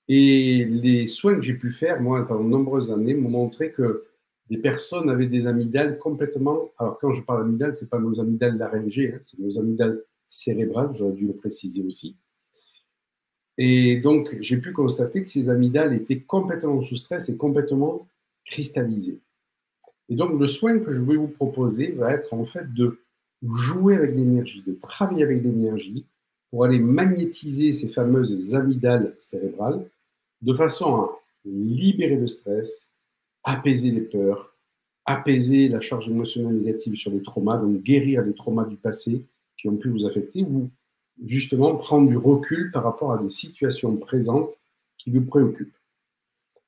Et les soins que j'ai pu faire, moi, pendant de nombreuses années, m'ont montré que des personnes avaient des amygdales complètement. Alors, quand je parle d'amygdale, ce n'est pas nos amygdales laryngées, hein, c'est nos amygdales cérébrales, j'aurais dû le préciser aussi. Et donc, j'ai pu constater que ces amygdales étaient complètement sous stress et complètement cristallisées. Et donc, le soin que je vais vous proposer va être en fait de jouer avec l'énergie, de travailler avec l'énergie pour aller magnétiser ces fameuses amygdales cérébrales de façon à libérer le stress, apaiser les peurs, apaiser la charge émotionnelle négative sur les traumas, donc guérir les traumas du passé qui ont pu vous affecter ou justement prendre du recul par rapport à des situations présentes qui vous préoccupent.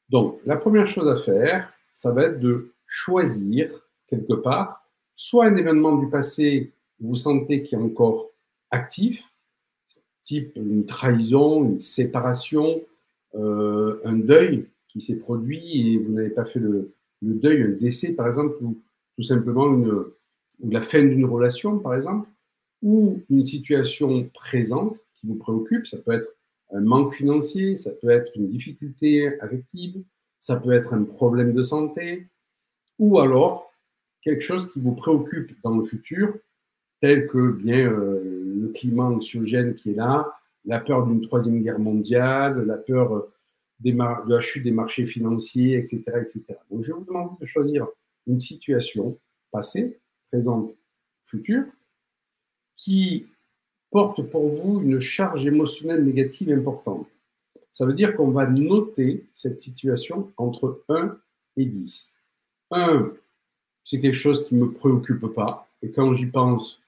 Donc, la première chose à faire, ça va être de choisir quelque part soit un événement du passé vous sentez qui est encore actif, type une trahison, une séparation, euh, un deuil qui s'est produit et vous n'avez pas fait le, deuil, un décès par exemple, ou tout simplement la fin d'une relation par exemple, ou une situation présente qui vous préoccupe, ça peut être un manque financier, ça peut être une difficulté affective, ça peut être un problème de santé, ou alors quelque chose qui vous préoccupe dans le futur, tel que bien euh, le climat anxiogène qui est là, la peur d'une troisième guerre mondiale, la peur euh, des de la chute des marchés financiers, etc., etc. Donc, je vous demande de choisir une situation passée, présente, future, qui porte pour vous une charge émotionnelle négative importante. Ça veut dire qu'on va noter cette situation entre 1 et 10. 1, c'est quelque chose qui ne me préoccupe pas. Et quand j'y pense,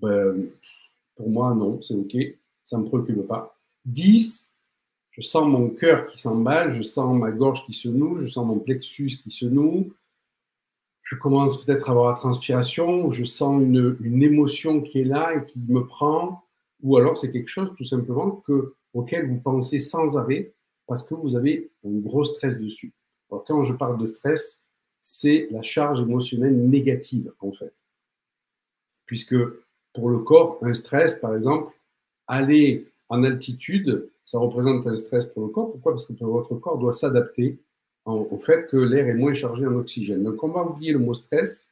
ben, pour moi, non, c'est OK, ça ne me préoccupe pas. 10, je sens mon cœur qui s'emballe, je sens ma gorge qui se noue, je sens mon plexus qui se noue, je commence peut-être à avoir la transpiration, je sens une, une, émotion qui est là et qui me prend, ou alors c'est quelque chose tout simplement que, auquel vous pensez sans arrêt parce que vous avez un gros stress dessus. Alors, quand je parle de stress, c'est la charge émotionnelle négative en fait. Puisque pour le corps, un stress, par exemple, aller en altitude, ça représente un stress pour le corps. Pourquoi? Parce que votre corps doit s'adapter au fait que l'air est moins chargé en oxygène. Donc on va oublier le mot stress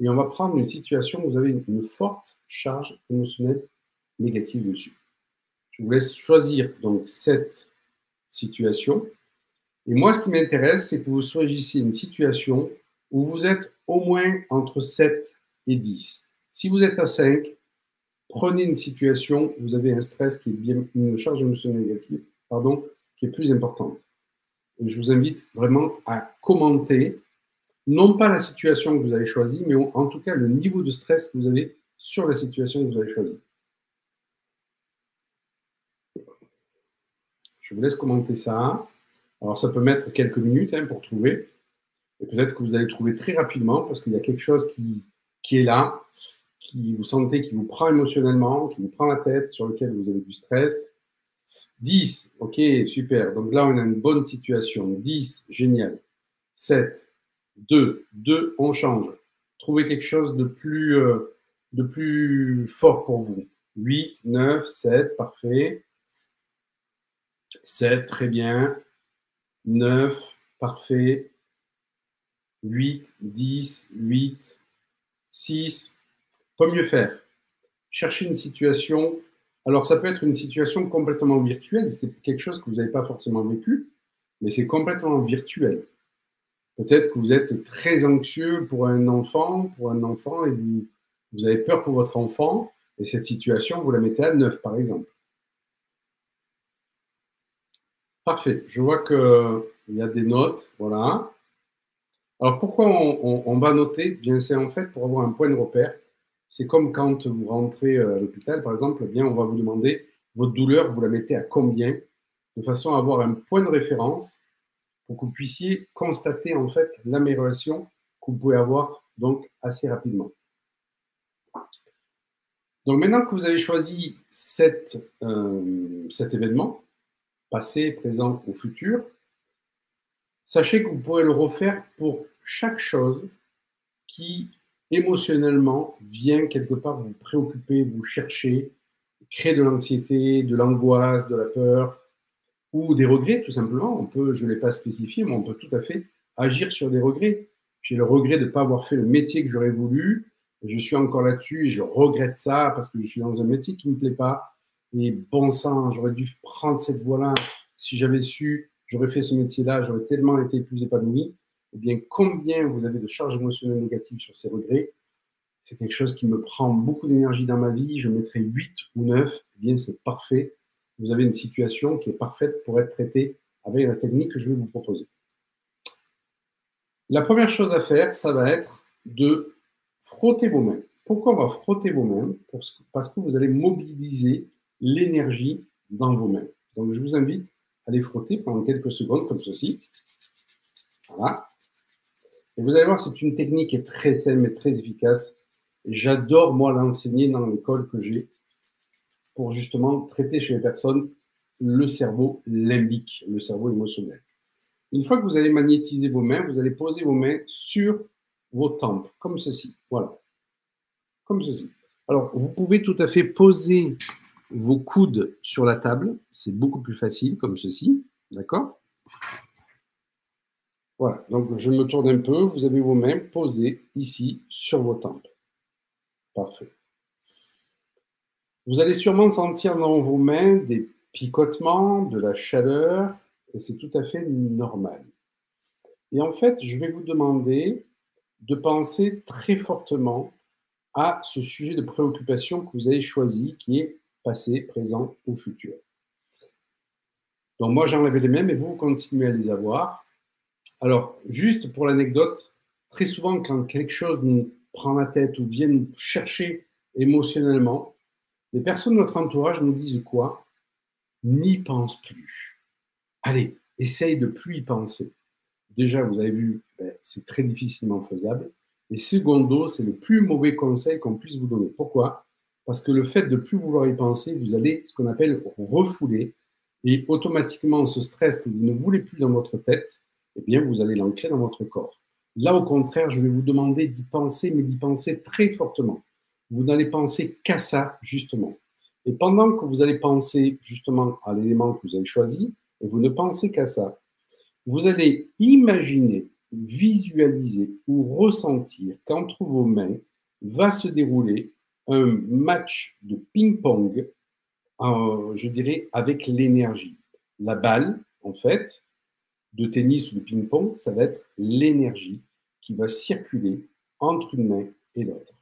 et on va prendre une situation où vous avez une forte charge émotionnelle négative dessus. Je vous laisse choisir donc cette situation. Et moi, ce qui m'intéresse, c'est que vous choisissiez une situation où vous êtes au moins entre 7 et 10. Si vous êtes à 5, prenez une situation où vous avez un stress qui est bien, une charge émotionnelle négative, pardon, qui est plus importante. Je vous invite vraiment à commenter, non pas la situation que vous avez choisie, mais en tout cas le niveau de stress que vous avez sur la situation que vous avez choisie. Je vous laisse commenter ça. Alors, ça peut mettre quelques minutes hein, pour trouver. Et peut-être que vous allez trouver très rapidement parce qu'il y a quelque chose qui, qui est là, qui vous sentez, qui vous prend émotionnellement, qui vous prend la tête, sur lequel vous avez du stress. 10, ok, super. Donc là, on a une bonne situation. 10, génial. 7, 2, 2, on change. Trouvez quelque chose de plus, euh, de plus fort pour vous. 8, 9, 7, parfait. 7, très bien. 9, parfait. 8, 10, 8, 6. Quoi mieux faire Chercher une situation. Alors, ça peut être une situation complètement virtuelle. C'est quelque chose que vous n'avez pas forcément vécu, mais c'est complètement virtuel. Peut-être que vous êtes très anxieux pour un enfant, pour un enfant, et vous, avez peur pour votre enfant, et cette situation, vous la mettez à 9, par exemple. Parfait. Je vois qu'il y a des notes. Voilà. Alors pourquoi on, va noter? Bien, c'est en fait pour avoir un point de repère. C'est comme quand vous rentrez euh, à l'hôpital, par exemple, bien, on va vous demander votre douleur, vous la mettez à combien, de façon à avoir un point de référence pour que vous puissiez constater en fait l'amélioration que vous pouvez avoir donc assez rapidement. Donc maintenant que vous avez choisi euh, cet événement, passé, présent ou futur, sachez que vous pourrez le refaire pour chaque chose qui émotionnellement vient quelque part vous préoccuper, vous chercher, créer de l'anxiété, de l'angoisse, de la peur ou des regrets tout simplement. On peut, je ne l'ai pas spécifié, mais on peut tout à fait agir sur des regrets. J'ai le regret de ne pas avoir fait le métier que j'aurais voulu. Je suis encore là-dessus et je regrette ça parce que je suis dans un métier qui ne me plaît pas. Et bon sang, j'aurais dû prendre cette voie-là. Si j'avais su, j'aurais fait ce métier-là, j'aurais tellement été plus épanoui. Eh bien, combien vous avez de charges émotionnelles négatives sur ces regrets? C'est quelque chose qui me prend beaucoup d'énergie dans ma vie. Je mettrai 8 ou 9. Eh bien, c'est parfait. Vous avez une situation qui est parfaite pour être traitée avec la technique que je vais vous proposer. La première chose à faire, ça va être de frotter vos mains. Pourquoi on va frotter vos mains? Parce que vous allez mobiliser l'énergie dans vos mains. Donc, je vous invite à les frotter pendant quelques secondes, comme ceci. Voilà. Et vous allez voir, c'est une technique qui est très saine mais très efficace. Et j'adore, moi, l'enseigner dans l'école que j'ai pour justement traiter chez les personnes le cerveau limbique, le cerveau émotionnel. Une fois que vous avez magnétisé vos mains, vous allez poser vos mains sur vos tempes, comme ceci. Voilà. Comme ceci. Alors, vous pouvez tout à fait poser vos coudes sur la table. C'est beaucoup plus facile comme ceci. D'accord? Voilà. Donc, je me tourne un peu. Vous avez vos mains posées ici sur vos tempes. Parfait. Vous allez sûrement sentir dans vos mains des picotements, de la chaleur, et c'est tout à fait normal. Et en fait, je vais vous demander de penser très fortement à ce sujet de préoccupation que vous avez choisi, qui est passé, présent ou futur. Donc moi, j'enlève les mêmes et vous continuez à les avoir. Alors, juste pour l'anecdote, très souvent, quand quelque chose nous prend la tête ou vient nous chercher émotionnellement, les personnes de notre entourage nous disent quoi? N'y pense plus. Allez, essaye de plus y penser. Déjà, vous avez vu, ben, c'est très difficilement faisable. Et secondo, c'est le plus mauvais conseil qu'on puisse vous donner. Pourquoi? Parce que le fait de plus vouloir y penser, vous allez ce qu'on appelle refouler. Et automatiquement, ce stress que vous ne voulez plus dans votre tête, eh bien, vous allez l'ancrer dans votre corps. Là, au contraire, je vais vous demander d'y penser, mais d'y penser très fortement. Vous n'allez penser qu'à ça, justement. Et pendant que vous allez penser justement à l'élément que vous avez choisi, et vous ne pensez qu'à ça, vous allez imaginer, visualiser ou ressentir qu'entre vos mains va se dérouler un match de ping-pong, euh, je dirais, avec l'énergie. La balle, en fait, de tennis ou de ping-pong, ça va être l'énergie qui va circuler entre une main et l'autre.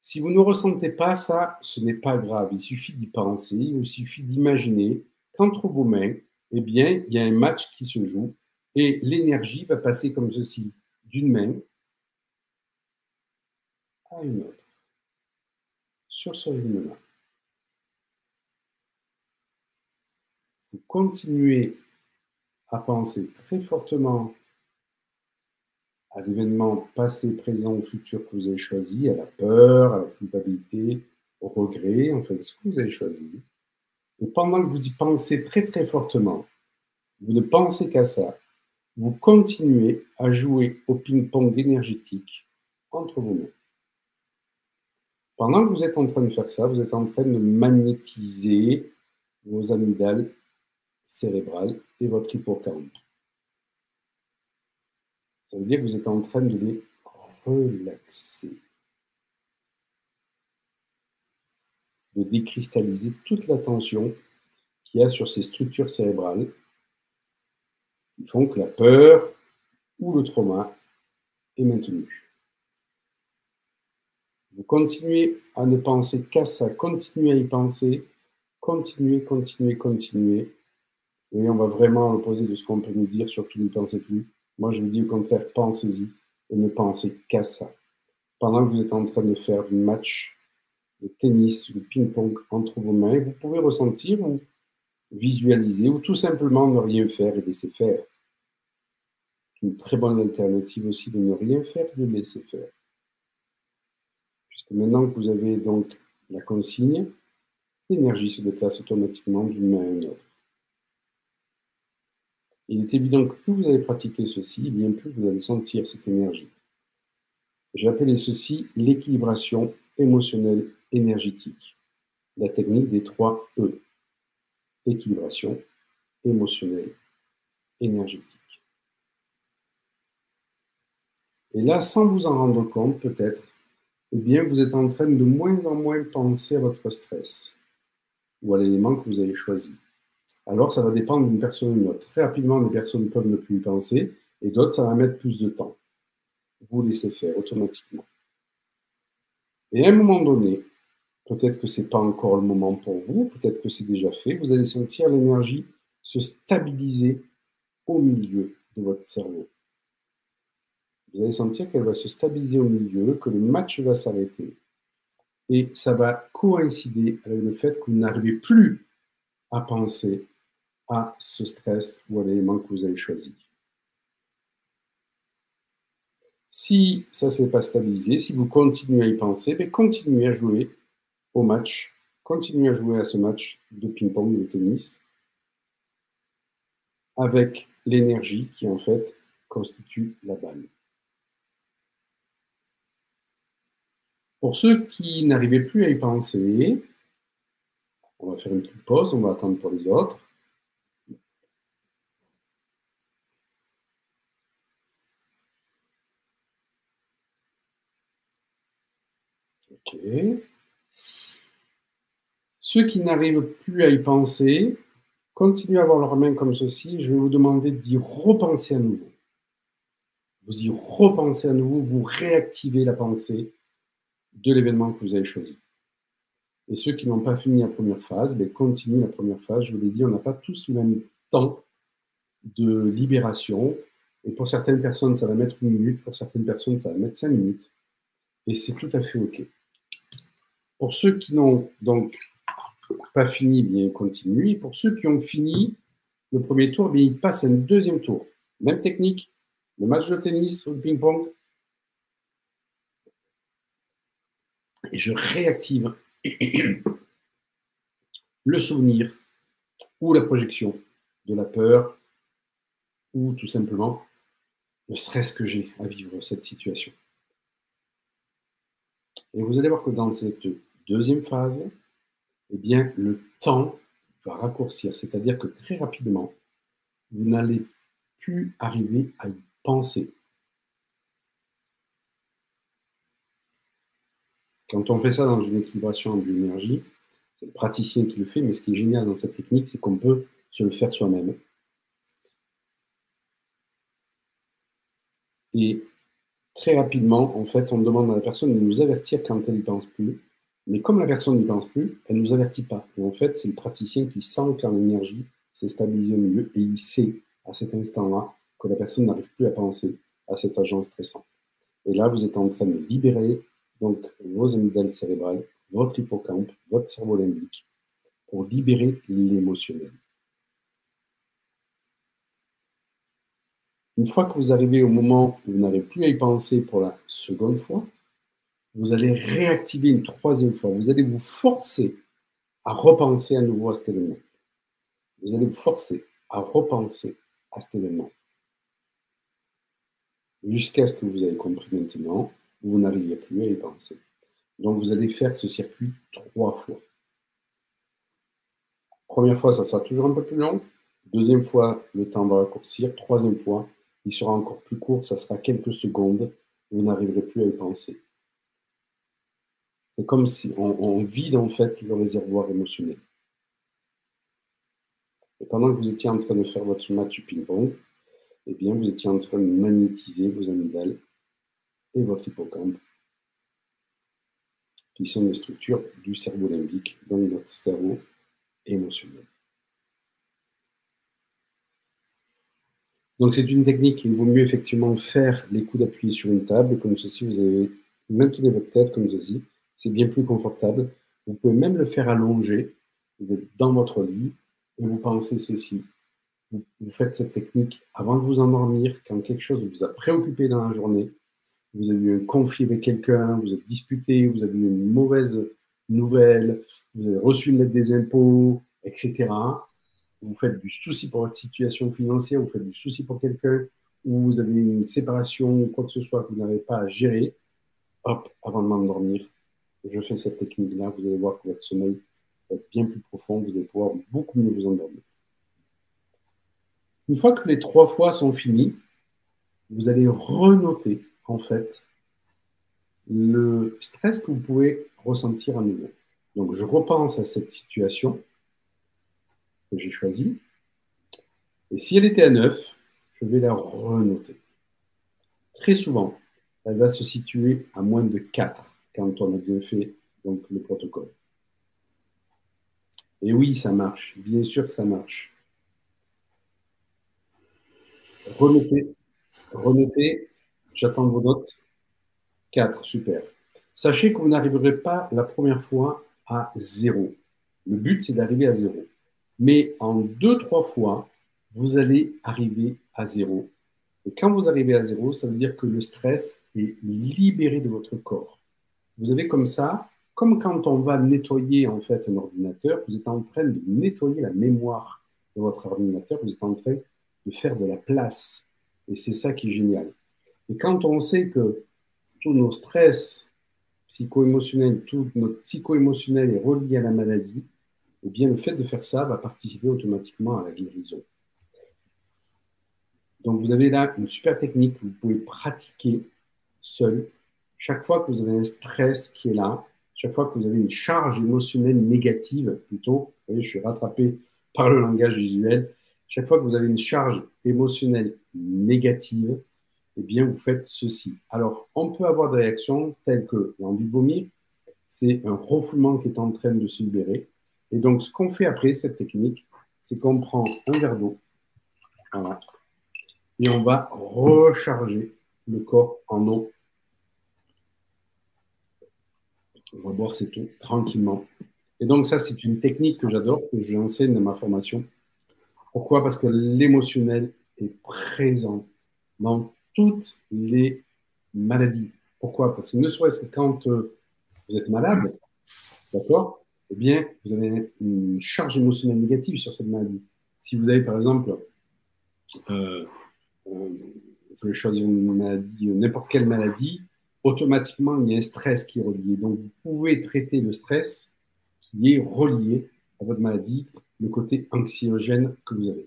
Si vous ne ressentez pas ça, ce n'est pas grave. Il suffit d'y penser, il suffit d'imaginer qu'entre vos mains, eh bien, il y a un match qui se joue et l'énergie va passer comme ceci d'une main à une autre sur ce rythme-là. Vous continuez à penser très fortement à l'événement passé, présent ou futur que vous avez choisi, à la peur, à la culpabilité, au regret, en fait, ce que vous avez choisi. Et pendant que vous y pensez très très fortement, vous ne pensez qu'à ça, vous continuez à jouer au ping-pong énergétique entre vos mains. Pendant que vous êtes en train de faire ça, vous êtes en train de magnétiser vos amygdales cérébrales et votre hippocampe. Ça veut dire que vous êtes en train de les relaxer. De décristalliser toute la tension qu'il y a sur ces structures cérébrales qui font que la peur ou le trauma est maintenu. Vous continuez à ne penser qu'à ça, continuez à y penser, continuez, continuez, continuez. Et on va vraiment l'opposer de ce qu'on peut nous dire, surtout ne pensez plus. Moi, je vous dis au contraire, pensez-y et ne pensez qu'à ça. Pendant que vous êtes en train de faire du match de tennis ou de ping-pong entre vos mains, vous pouvez ressentir ou visualiser ou tout simplement ne rien faire et laisser faire. Une très bonne alternative aussi de ne rien faire et de laisser faire. Puisque maintenant que vous avez donc la consigne, l'énergie se déplace automatiquement d'une main à une autre. Il est évident que plus vous allez pratiquer ceci, bien plus vous allez sentir cette énergie. J'ai appelé ceci l'équilibration émotionnelle énergétique, la technique des trois E. Équilibration émotionnelle énergétique. Et là, sans vous en rendre compte, peut-être, eh bien, vous êtes en train de moins en moins penser à votre stress ou à l'élément que vous avez choisi alors ça va dépendre d'une personne à une autre. Très rapidement, des personnes peuvent ne plus y penser, et d'autres, ça va mettre plus de temps. Vous laissez faire automatiquement. Et à un moment donné, peut-être que ce n'est pas encore le moment pour vous, peut-être que c'est déjà fait, vous allez sentir l'énergie se stabiliser au milieu de votre cerveau. Vous allez sentir qu'elle va se stabiliser au milieu, que le match va s'arrêter. Et ça va coïncider avec le fait que vous n'arrivez plus à penser à ce stress ou à l'élément que vous avez choisi. Si ça ne s'est pas stabilisé, si vous continuez à y penser, ben, continuez à jouer au match, continuez à jouer à ce match de ping-pong, de tennis, avec l'énergie qui en fait constitue la balle. Pour ceux qui n'arrivaient plus à y penser, On va faire une petite pause, on va attendre pour les autres. Ceux qui n'arrivent plus à y penser, continuez à avoir leurs mains comme ceci. Je vais vous demander d'y repenser à nouveau. Vous y repensez à nouveau, vous réactivez la pensée de l'événement que vous avez choisi. Et ceux qui n'ont pas fini la première phase, ben, continuent la première phase. Je vous l'ai dit, on n'a pas tous le même temps de libération. Et pour certaines personnes, ça va mettre une minute. Pour certaines personnes, ça va mettre cinq minutes. Et c'est tout à fait OK. Pour ceux qui n'ont donc pas fini, bien ils continuent. Pour ceux qui ont fini le premier tour, bien ils passent un deuxième tour. Même technique, le match de tennis ou le ping-pong. Et je réactive le souvenir ou la projection de la peur ou tout simplement le stress que j'ai à vivre cette situation. Et vous allez voir que dans cette deuxième phase, eh bien, le temps va raccourcir, c'est-à-dire que très rapidement, vous n'allez plus arriver à y penser. Quand on fait ça dans une équilibration en l'énergie, c'est le praticien qui le fait, mais ce qui est génial dans cette technique, c'est qu'on peut se le faire soi-même. Et très rapidement, en fait, on demande à la personne de nous avertir quand elle n'y pense plus. Mais comme la personne n'y pense plus, elle ne nous avertit pas. Et en fait, c'est le praticien qui sent quand l'énergie s'est stabilisée au milieu et il sait à cet instant-là que la personne n'arrive plus à penser à cet agent stressant. Et là, vous êtes en train de libérer donc vos amygdales cérébrales, votre hippocampe, votre cerveau limbique, pour libérer l'émotionnel. Une fois que vous arrivez au moment où vous n'avez plus à y penser pour la seconde fois, vous allez réactiver une troisième fois. Vous allez vous forcer à repenser à nouveau à cet événement. Vous allez vous forcer à repenser à cet événement. Jusqu'à ce que vous ayez compris maintenant vous n'arrivez plus à y penser. Donc vous allez faire ce circuit trois fois. Première fois, ça sera toujours un peu plus long. Deuxième fois, le temps va raccourcir. Troisième fois, il sera encore plus court, ça sera quelques secondes. Vous n'arriverez plus à y penser. Comme si on, vide en fait le réservoir émotionnel. Et pendant que vous étiez en train de faire votre match ping-pong, eh bien, vous étiez en train de magnétiser vos amygdales et votre hippocampe, qui sont des structures du cerveau limbique, donc notre cerveau émotionnel. Donc c'est une technique qu'il vaut mieux effectivement faire les coups d'appui sur une table, comme ceci, vous avez maintenez votre tête comme ceci, c'est bien plus confortable. Vous pouvez même le faire allonger, vous êtes dans votre lit et vous pensez ceci. Vous faites cette technique avant de vous endormir, quand quelque chose vous a préoccupé dans la journée, vous avez eu un conflit avec quelqu'un, vous êtes disputé, vous avez eu une mauvaise nouvelle, vous avez reçu une lettre des impôts, etc. Vous faites du souci pour votre situation financière, vous faites du souci pour quelqu'un, ou vous avez une séparation ou quoi que ce soit que vous n'avez pas à gérer, hop, avant de m'endormir, je fais cette technique-là, vous allez voir que votre sommeil va être bien plus profond, vous allez pouvoir beaucoup mieux vous endormir. Une fois que les trois fois sont finis, vous allez renoter en fait, le stress que vous pouvez ressentir à nouveau. Donc, je repense à cette situation que j'ai choisie. Et si elle était à 9, je vais la renoter. Très souvent, elle va se situer à moins de 4 quand on a bien fait donc, le protocole. Et oui, ça marche. Bien sûr que ça marche. Renotez, renotez J'attends vos notes. 4, super. Sachez que vous n'arriverez pas la première fois à 0. Le but, c'est d'arriver à 0. Mais en deux, trois fois, vous allez arriver à 0. Et quand vous arrivez à 0, ça veut dire que le stress est libéré de votre corps. Vous avez comme ça, comme quand on va nettoyer en fait un ordinateur, vous êtes en train de nettoyer la mémoire de votre ordinateur, vous êtes en train de faire de la place. Et c'est ça qui est génial. Et quand on sait que tous nos stress psycho-émotionnels, tout notre psycho-émotionnel est relié à la maladie, eh bien, le fait de faire ça va participer automatiquement à la guérison. Donc, vous avez là une super technique que vous pouvez pratiquer seul. Chaque fois que vous avez un stress qui est là, chaque fois que vous avez une charge émotionnelle négative, plutôt, vous voyez, je suis rattrapé par le langage visuel, chaque fois que vous avez une charge émotionnelle négative, eh bien, vous faites ceci. Alors, on peut avoir des réactions telles que l'envie de vomir, c'est un refoulement qui est en train de se libérer. Et donc, ce qu'on fait après cette technique, c'est qu'on prend un verre d'eau, et on va recharger le corps en eau. On va boire cette eau tranquillement. Et donc, ça, c'est une technique que j'adore, que j'enseigne dans ma formation. Pourquoi? Parce que l'émotionnel est présent dans toutes les maladies. Pourquoi? Parce que ne serait-ce que quand euh, vous êtes malade, d'accord? Eh bien, vous avez une charge émotionnelle négative sur cette maladie. Si vous avez, par exemple, euh, euh, je vais choisir une maladie, n'importe quelle maladie, automatiquement, il y a un stress qui est relié. Donc, vous pouvez traiter le stress qui est relié à votre maladie, le côté anxiogène que vous avez.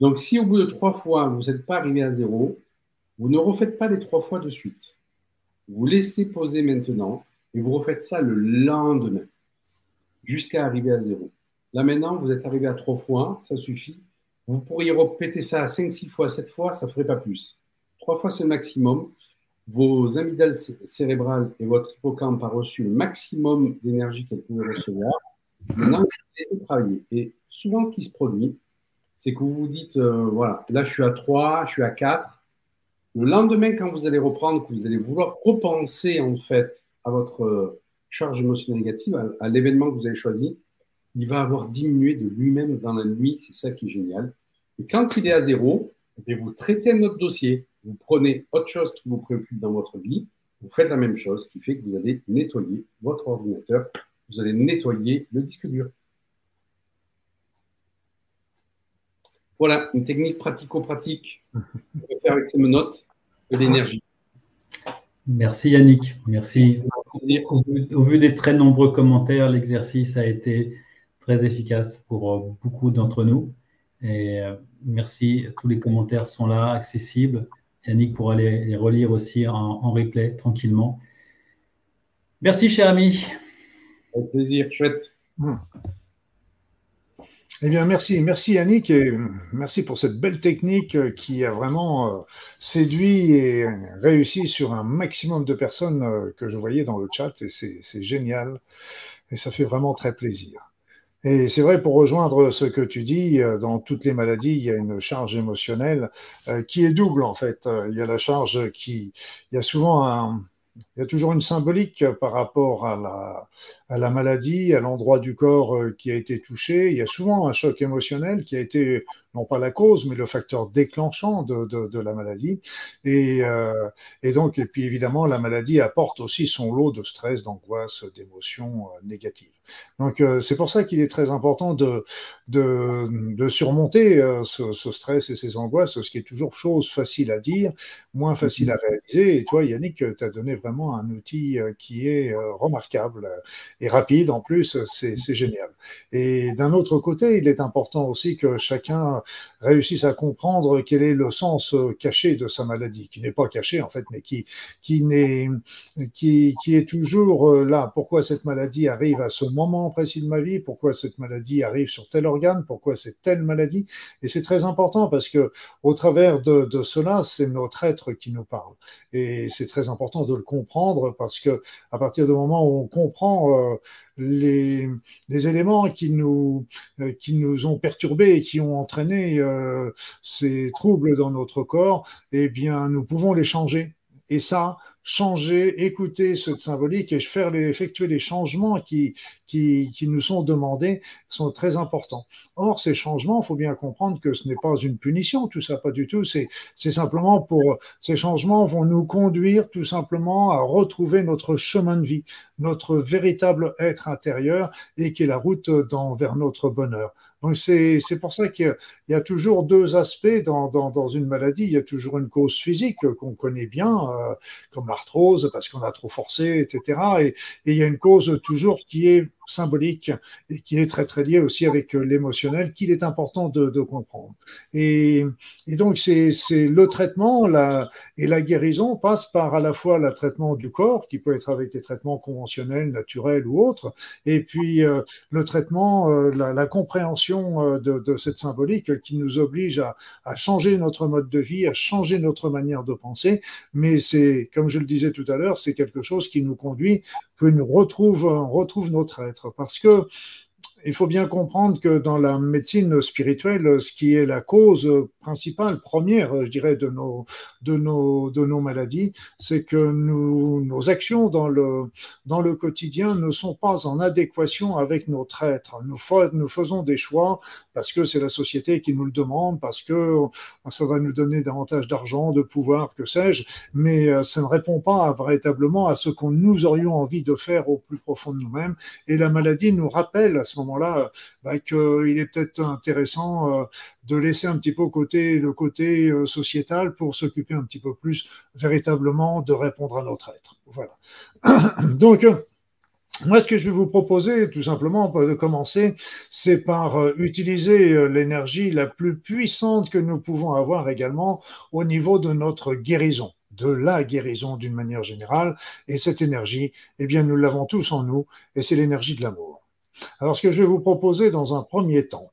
Donc, si au bout de trois fois, vous n'êtes pas arrivé à zéro, vous ne refaites pas les trois fois de suite. Vous laissez poser maintenant et vous refaites ça le lendemain jusqu'à arriver à zéro. Là maintenant, vous êtes arrivé à trois fois, ça suffit. Vous pourriez répéter ça 5, 6 fois, 7 fois, ça ne ferait pas plus. Trois fois, c'est le maximum. Vos amygdales cérébrales et votre hippocampe a reçu le maximum d'énergie qu'elles pouvaient recevoir. Maintenant, vous travailler. Et souvent, ce qui se produit, c'est que vous vous dites, euh, voilà, là, je suis à 3, je suis à 4. Le lendemain, quand vous allez reprendre, que vous allez vouloir repenser en fait à votre euh, charge émotionnelle négative, à, l'événement que vous avez choisi, il va avoir diminué de lui-même dans la nuit. C'est ça qui est génial. Et quand il est à zéro, eh vous traitez un autre dossier. Vous prenez autre chose qui vous préoccupe dans votre vie. Vous faites la même chose, ce qui fait que vous allez nettoyer votre ordinateur. Vous allez nettoyer le disque dur. Voilà, une technique pratico-pratique. On peut faire avec ses menottes et l'énergie. Merci Yannick. Merci. Au, vu des très nombreux commentaires, l'exercice a été très efficace pour euh, beaucoup d'entre nous. Et euh, merci, tous les commentaires sont là, accessibles. Yannick pourra les, relire aussi en, replay tranquillement. Merci, cher ami. Avec plaisir, chouette. Hmm. Eh bien, merci, merci Yannick et merci pour cette belle technique euh, qui a vraiment euh, séduit et réussi sur un maximum de personnes euh, que je voyais dans le chat et c'est génial et ça fait vraiment très plaisir. Et c'est vrai, pour rejoindre ce que tu dis, dans toutes les maladies, il y a une charge émotionnelle qui est double en fait. Il y a la charge qui, il y a souvent un, il y a toujours une symbolique par rapport à la, à la maladie, à l'endroit du corps euh, qui a été touché. Il y a souvent un choc émotionnel qui a été, non pas la cause, mais le facteur déclenchant de, de, de la maladie. Et, euh, et, donc, et puis évidemment, la maladie apporte aussi son lot de stress, d'angoisse, d'émotions euh, négatives. Donc, euh, c'est pour ça qu'il est très important de, de, de surmonter euh, ce, ce, stress et ces angoisses, ce qui est toujours chose facile à dire, moins facile à réaliser. Et toi, Yannick, tu as donné vraiment un outil qui est remarquable et rapide en plus, c'est génial. Et d'un autre côté, il est important aussi que chacun réussisse à comprendre quel est le sens caché de sa maladie, qui n'est pas caché en fait, mais qui, qui, est, qui, qui est toujours là. Pourquoi cette maladie arrive à ce moment précis de ma vie? Pourquoi cette maladie arrive sur tel organe? Pourquoi c'est telle maladie? Et c'est très important parce que au travers de, de cela, c'est notre être qui nous parle. Et c'est très important de le comprendre parce que à partir du moment où on comprend euh, les, éléments qui nous, euh, qui ont perturbés et qui ont entraîné euh, ces troubles dans notre corps, eh bien, nous pouvons les changer. Et ça, changer, écouter ce symbolique et faire les, effectuer les changements qui, qui, qui, nous sont demandés sont très importants. Or, ces changements, il faut bien comprendre que ce n'est pas une punition, tout ça, pas du tout. C'est simplement pour, ces changements vont nous conduire tout simplement à retrouver notre chemin de vie, notre véritable être intérieur et qui est la route dans, vers notre bonheur. Donc c'est pour ça qu'il y, a toujours deux aspects dans, une maladie. Il y a toujours une cause physique qu'on connaît bien, euh, comme l'arthrose, parce qu'on a trop forcé, etc. Et, et, il y a une cause toujours qui est symbolique et qui est très très lié aussi avec l'émotionnel qu'il est important de, comprendre. Et, donc c'est le traitement la, et la guérison passe par à la fois le traitement du corps qui peut être avec des traitements conventionnels, naturels ou autres, et puis euh, le traitement, euh, la, compréhension euh, de, cette symbolique qui nous oblige à changer notre mode de vie, à changer notre manière de penser. Mais c'est, comme je le disais tout à l'heure, c'est quelque chose qui nous conduit, que nous retrouve, retrouve notre être. Parce que il faut bien comprendre que dans la médecine spirituelle, ce qui est la cause principale, première, je dirais, de nos, maladies, c'est que nos actions dans le, quotidien ne sont pas en adéquation avec notre être. Nous, faisons des choix parce que c'est la société qui nous le demande, parce que ça va nous donner davantage d'argent, de pouvoir, que sais-je, mais euh, ça ne répond pas véritablement à ce que nous aurions envie de faire au plus profond de nous-mêmes. Et la maladie nous rappelle à ce moment là bah, qu'il est peut-être intéressant euh, de laisser un petit peu côté le côté euh, sociétal pour s'occuper un petit peu plus véritablement de répondre à notre être. Voilà. <clears throat> Donc, euh, moi, ce que je vais vous proposer, tout simplement, de commencer, c'est par utiliser l'énergie la plus puissante que nous pouvons avoir également au niveau de notre guérison de la guérison d'une manière générale. Et cette énergie, eh bien, nous l'avons tous en nous, et c'est l'énergie de l'amour. Alors, ce que je vais vous proposer dans un premier temps,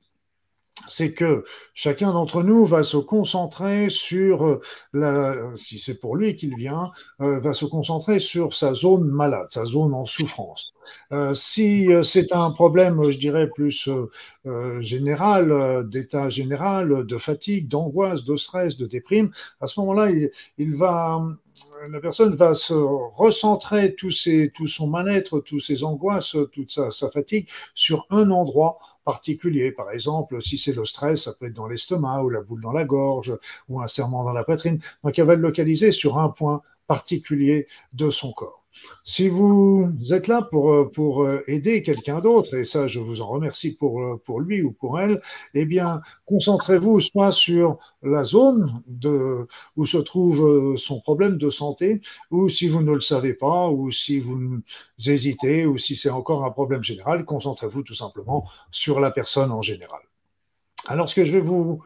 c'est que chacun d'entre nous va se concentrer sur euh, la, si c'est pour lui qu'il vient, euh, va se concentrer sur sa zone malade, sa zone en souffrance. Euh, si c'est un problème, je dirais plus général, d'état général, de fatigue, d'angoisse, de stress, de déprime, à ce moment-là, il, va la personne va se recentrer tout, ses, tout son mal-être, toutes ses angoisses, toute sa, fatigue sur un endroit particulier. Par exemple, si c'est le stress, ça peut être dans l'estomac ou la boule dans la gorge ou un serment dans la poitrine. Donc, elle va le localiser sur un point particulier de son corps. Si vous êtes là pour, pour aider quelqu'un d'autre, et ça je vous en remercie pour, pour lui ou pour elle, eh bien concentrez-vous soit sur la zone de, où se trouve son problème de santé, ou si vous ne le savez pas, ou si vous hésitez, ou si c'est encore un problème général, concentrez-vous tout simplement sur la personne en général. Alors ce que je vais vous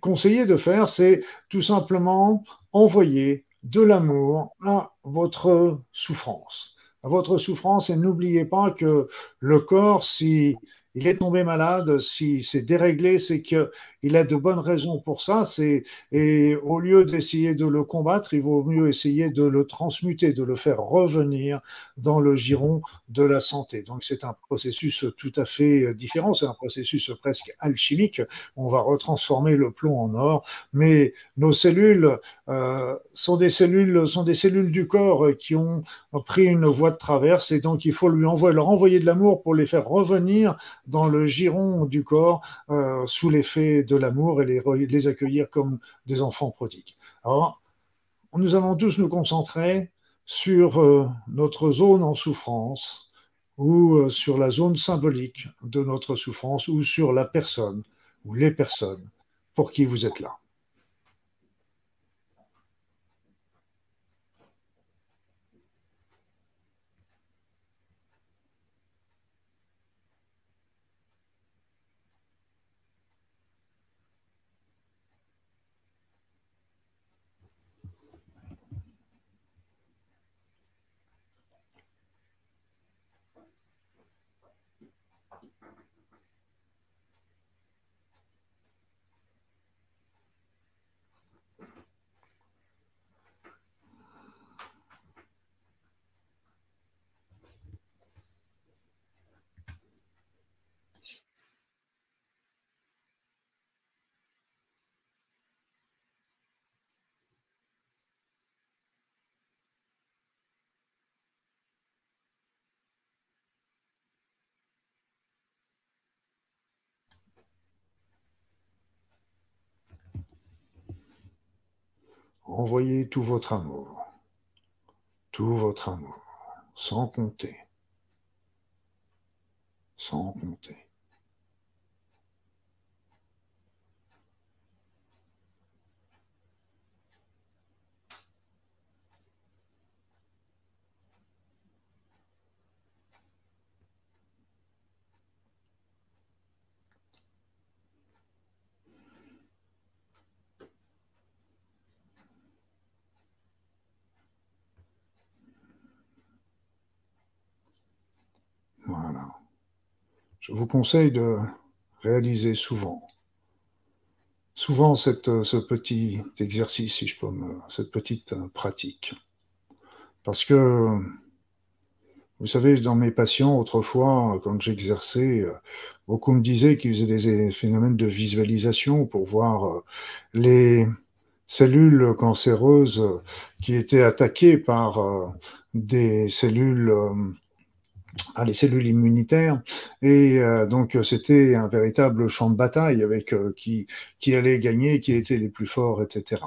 conseiller de faire, c'est tout simplement envoyer de l'amour à votre souffrance. À votre souffrance et n'oubliez pas que le corps, si il est tombé malade, si c'est déréglé, c'est qu'il a de bonnes raisons pour ça. C'est et au lieu d'essayer de le combattre, il vaut mieux essayer de le transmuter, de le faire revenir dans le giron de la santé. Donc c'est un processus tout à fait différent. C'est un processus presque alchimique. On va retransformer le plomb en or, mais nos cellules euh, sont des cellules sont des cellules du corps qui ont pris une voie de traverse et donc il faut lui envoyer leur envoyer de l'amour pour les faire revenir dans le giron du corps euh, sous l'effet de l'amour et les, les accueillir comme des enfants prodigues. Alors, nous allons tous nous concentrer sur euh, notre zone en souffrance ou euh, sur la zone symbolique de notre souffrance ou sur la personne ou les personnes pour qui vous êtes là. Envoyez tout votre amour, tout votre amour, sans compter, sans compter. Je vous conseille de réaliser souvent, souvent cette, ce petit exercice, si je peux me, cette petite pratique. Parce que, vous savez, dans mes patients, autrefois, quand j'exerçais, beaucoup me disaient qu'ils faisaient des phénomènes de visualisation pour voir les cellules cancéreuses qui étaient attaquées par des cellules ah, les cellules immunitaires. Et euh, donc, c'était un véritable champ de bataille avec euh, qui, qui allait gagner, qui étaient les plus forts, etc.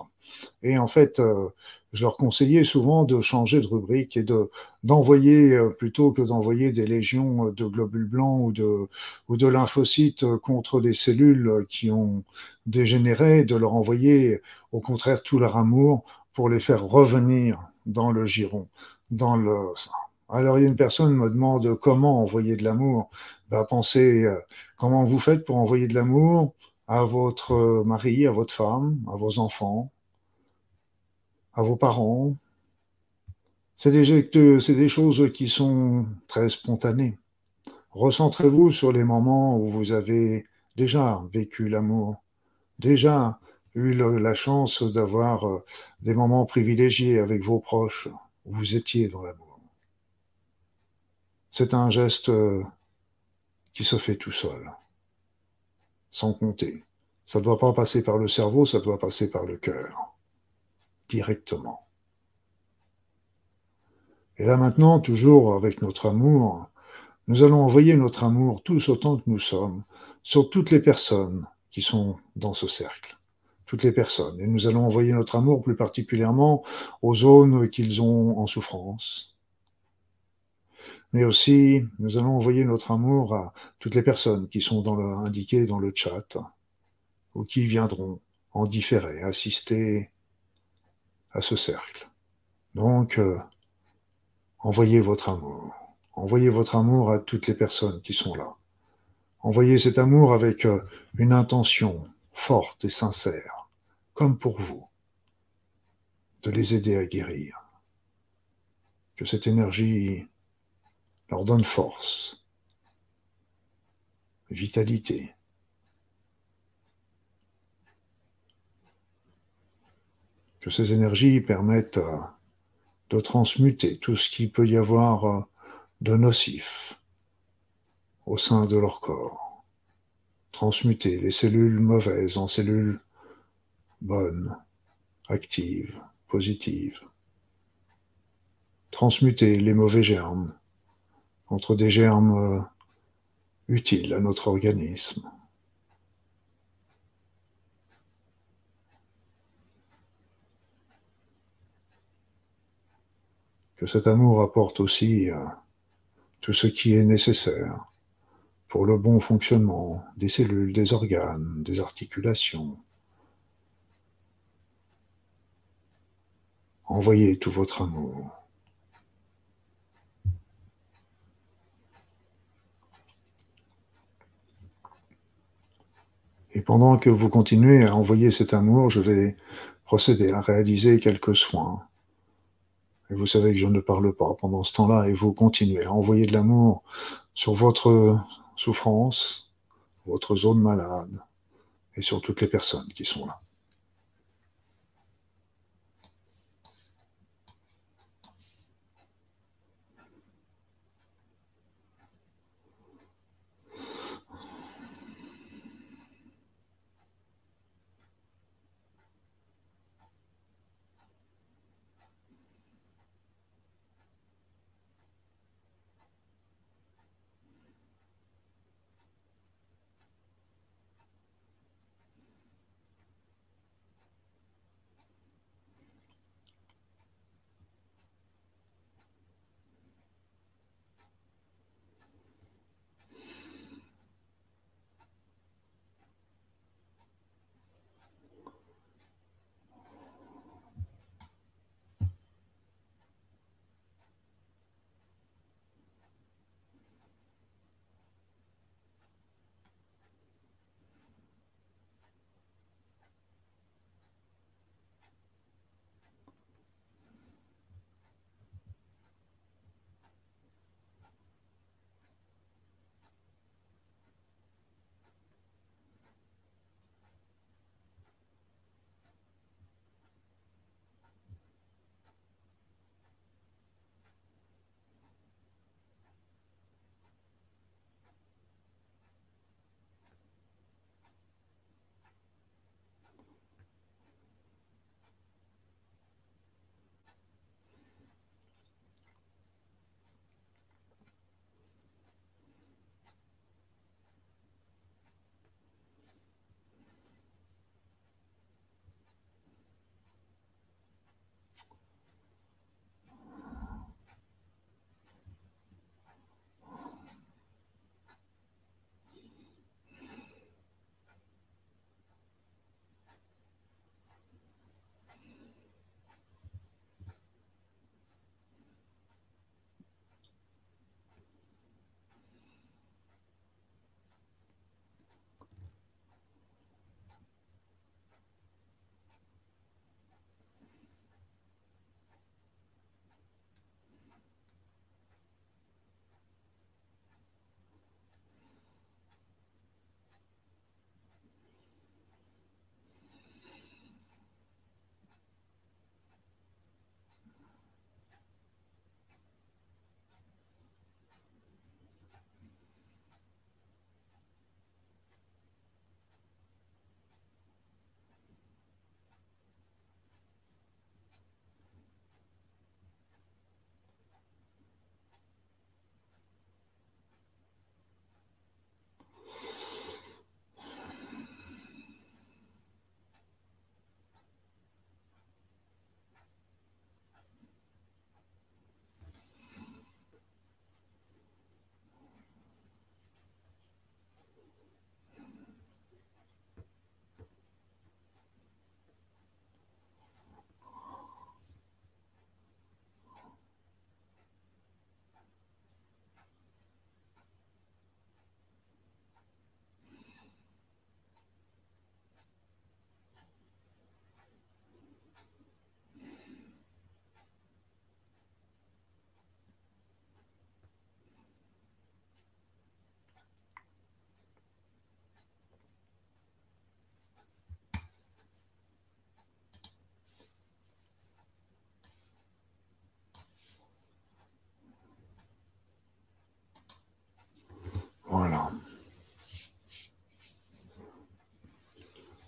Et en fait, euh, je leur conseillais souvent de changer de rubrique et de d'envoyer plutôt que d'envoyer des légions de globules blancs ou de ou de lymphocytes contre les cellules qui ont dégénéré, de leur envoyer au contraire tout leur amour pour les faire revenir dans le giron, dans le alors, il y a une personne qui me demande comment envoyer de l'amour. Bah, pensez euh, comment vous faites pour envoyer de l'amour à votre euh, mari, à votre femme, à vos enfants, à vos parents? C'est des, choses qui sont très spontanées. Recentrez-vous sur les moments où vous avez déjà vécu l'amour, déjà eu la chance d'avoir euh, des moments privilégiés avec vos proches, où vous étiez dans l'amour c'est un geste euh, qui se fait tout seul, sans compter. Ça ne doit pas passer par le cerveau, ça doit passer par le cœur, directement. Et là maintenant, toujours avec notre amour, nous allons envoyer notre amour tous autant que nous sommes sur toutes les personnes qui sont dans ce cercle. Toutes les personnes. Et nous allons envoyer notre amour plus particulièrement aux zones qu'ils ont en souffrance, mais aussi nous allons envoyer notre amour à toutes les personnes qui sont dans le, indiquées dans le chat ou qui viendront en différé assister à ce cercle. Donc, euh, envoyez votre amour. Envoyez votre amour à toutes les personnes qui sont là. Envoyez cet amour avec euh, une intention forte et sincère, comme pour vous, de les aider à guérir. Que cette énergie leur donne force, vitalité. Que ces énergies permettent euh, de transmuter tout ce qui peut y avoir euh, de nocif au sein de leur corps. Transmuter les cellules mauvaises en cellules bonnes, actives, positives. Transmuter les mauvais germes entre des germes euh, utiles à notre organisme. Que cet amour apporte aussi euh, tout ce qui est nécessaire pour le bon fonctionnement des cellules, des organes, des articulations. Envoyez tout votre amour. Et pendant que vous continuez à envoyer cet amour, je vais procéder à réaliser quelques soins. Et vous savez que je ne parle pas pendant ce temps-là et vous continuez à envoyer de l'amour sur votre souffrance, votre zone malade et sur toutes les personnes qui sont là.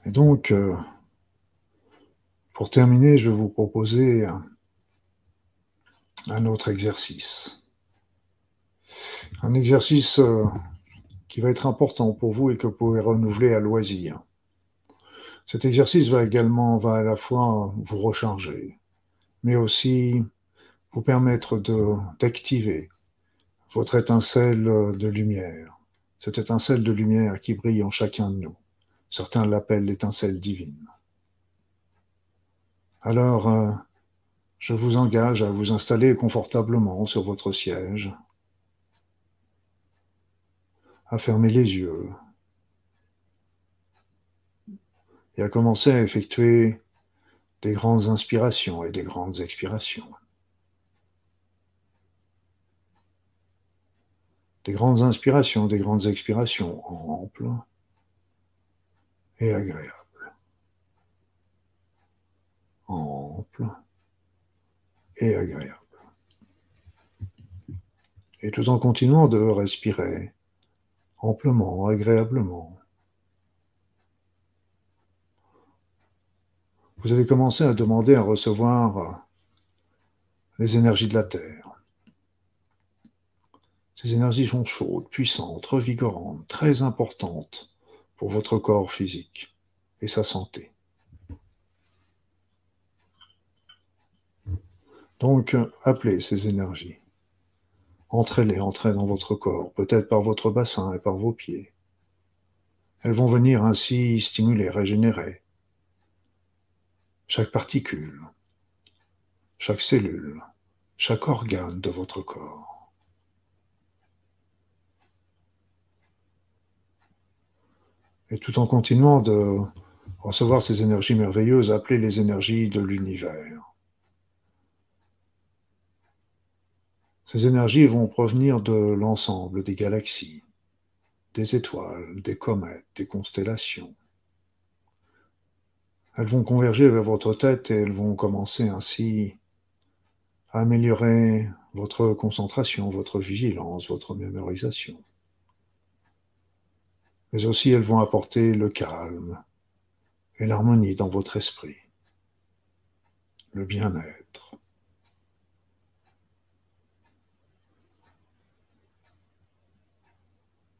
Et donc, euh, pour terminer, je vais vous proposer un, autre exercice. Un exercice euh, qui va être important pour vous et que vous pouvez renouveler à loisir. Cet exercice va également, va à la fois vous recharger, mais aussi vous permettre d'activer votre étincelle de lumière, cette étincelle de lumière qui brille en chacun de nous. Certains l'appellent l'étincelle divine. Alors, euh, je vous engage à vous installer confortablement sur votre siège, à fermer les yeux et à commencer à effectuer des grandes inspirations et des grandes expirations. Des grandes inspirations, des grandes expirations amples et agréables. Ample et agréable. Et tout en continuant de respirer amplement, agréablement, vous allez commencer à demander à recevoir les énergies de la Terre. Ces énergies sont chaudes, puissantes, revigorantes, très importantes pour votre corps physique et sa santé. Donc, appelez ces énergies. Entrez-les, entrez dans votre corps, peut-être par votre bassin et par vos pieds. Elles vont venir ainsi stimuler, régénérer chaque particule, chaque cellule, chaque organe de votre corps. Et tout en continuant de recevoir ces énergies merveilleuses, appelez les énergies de l'univers. Ces énergies vont provenir de l'ensemble des galaxies, des étoiles, des comètes, des constellations. Elles vont converger vers votre tête et elles vont commencer ainsi à améliorer votre concentration, votre vigilance, votre mémorisation. Mais aussi elles vont apporter le calme et l'harmonie dans votre esprit, le bien-être.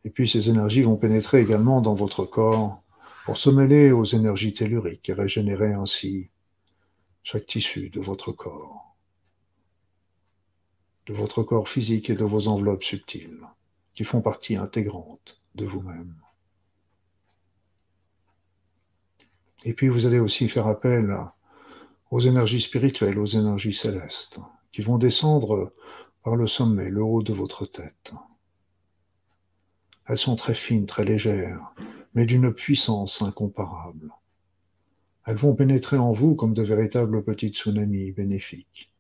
Et puis ces énergies vont pénétrer également dans votre corps pour se mêler aux énergies telluriques et régénérer ainsi chaque tissu de votre corps, de votre corps physique et de vos enveloppes subtiles, qui font partie intégrante de vous-même. Et puis vous allez aussi faire appel aux énergies spirituelles, aux énergies célestes, qui vont descendre par le sommet, le haut de votre tête. Elles sont très fines, très légères, mais d'une puissance incomparable. Elles vont pénétrer en vous comme de véritables petits tsunamis bénéfiques,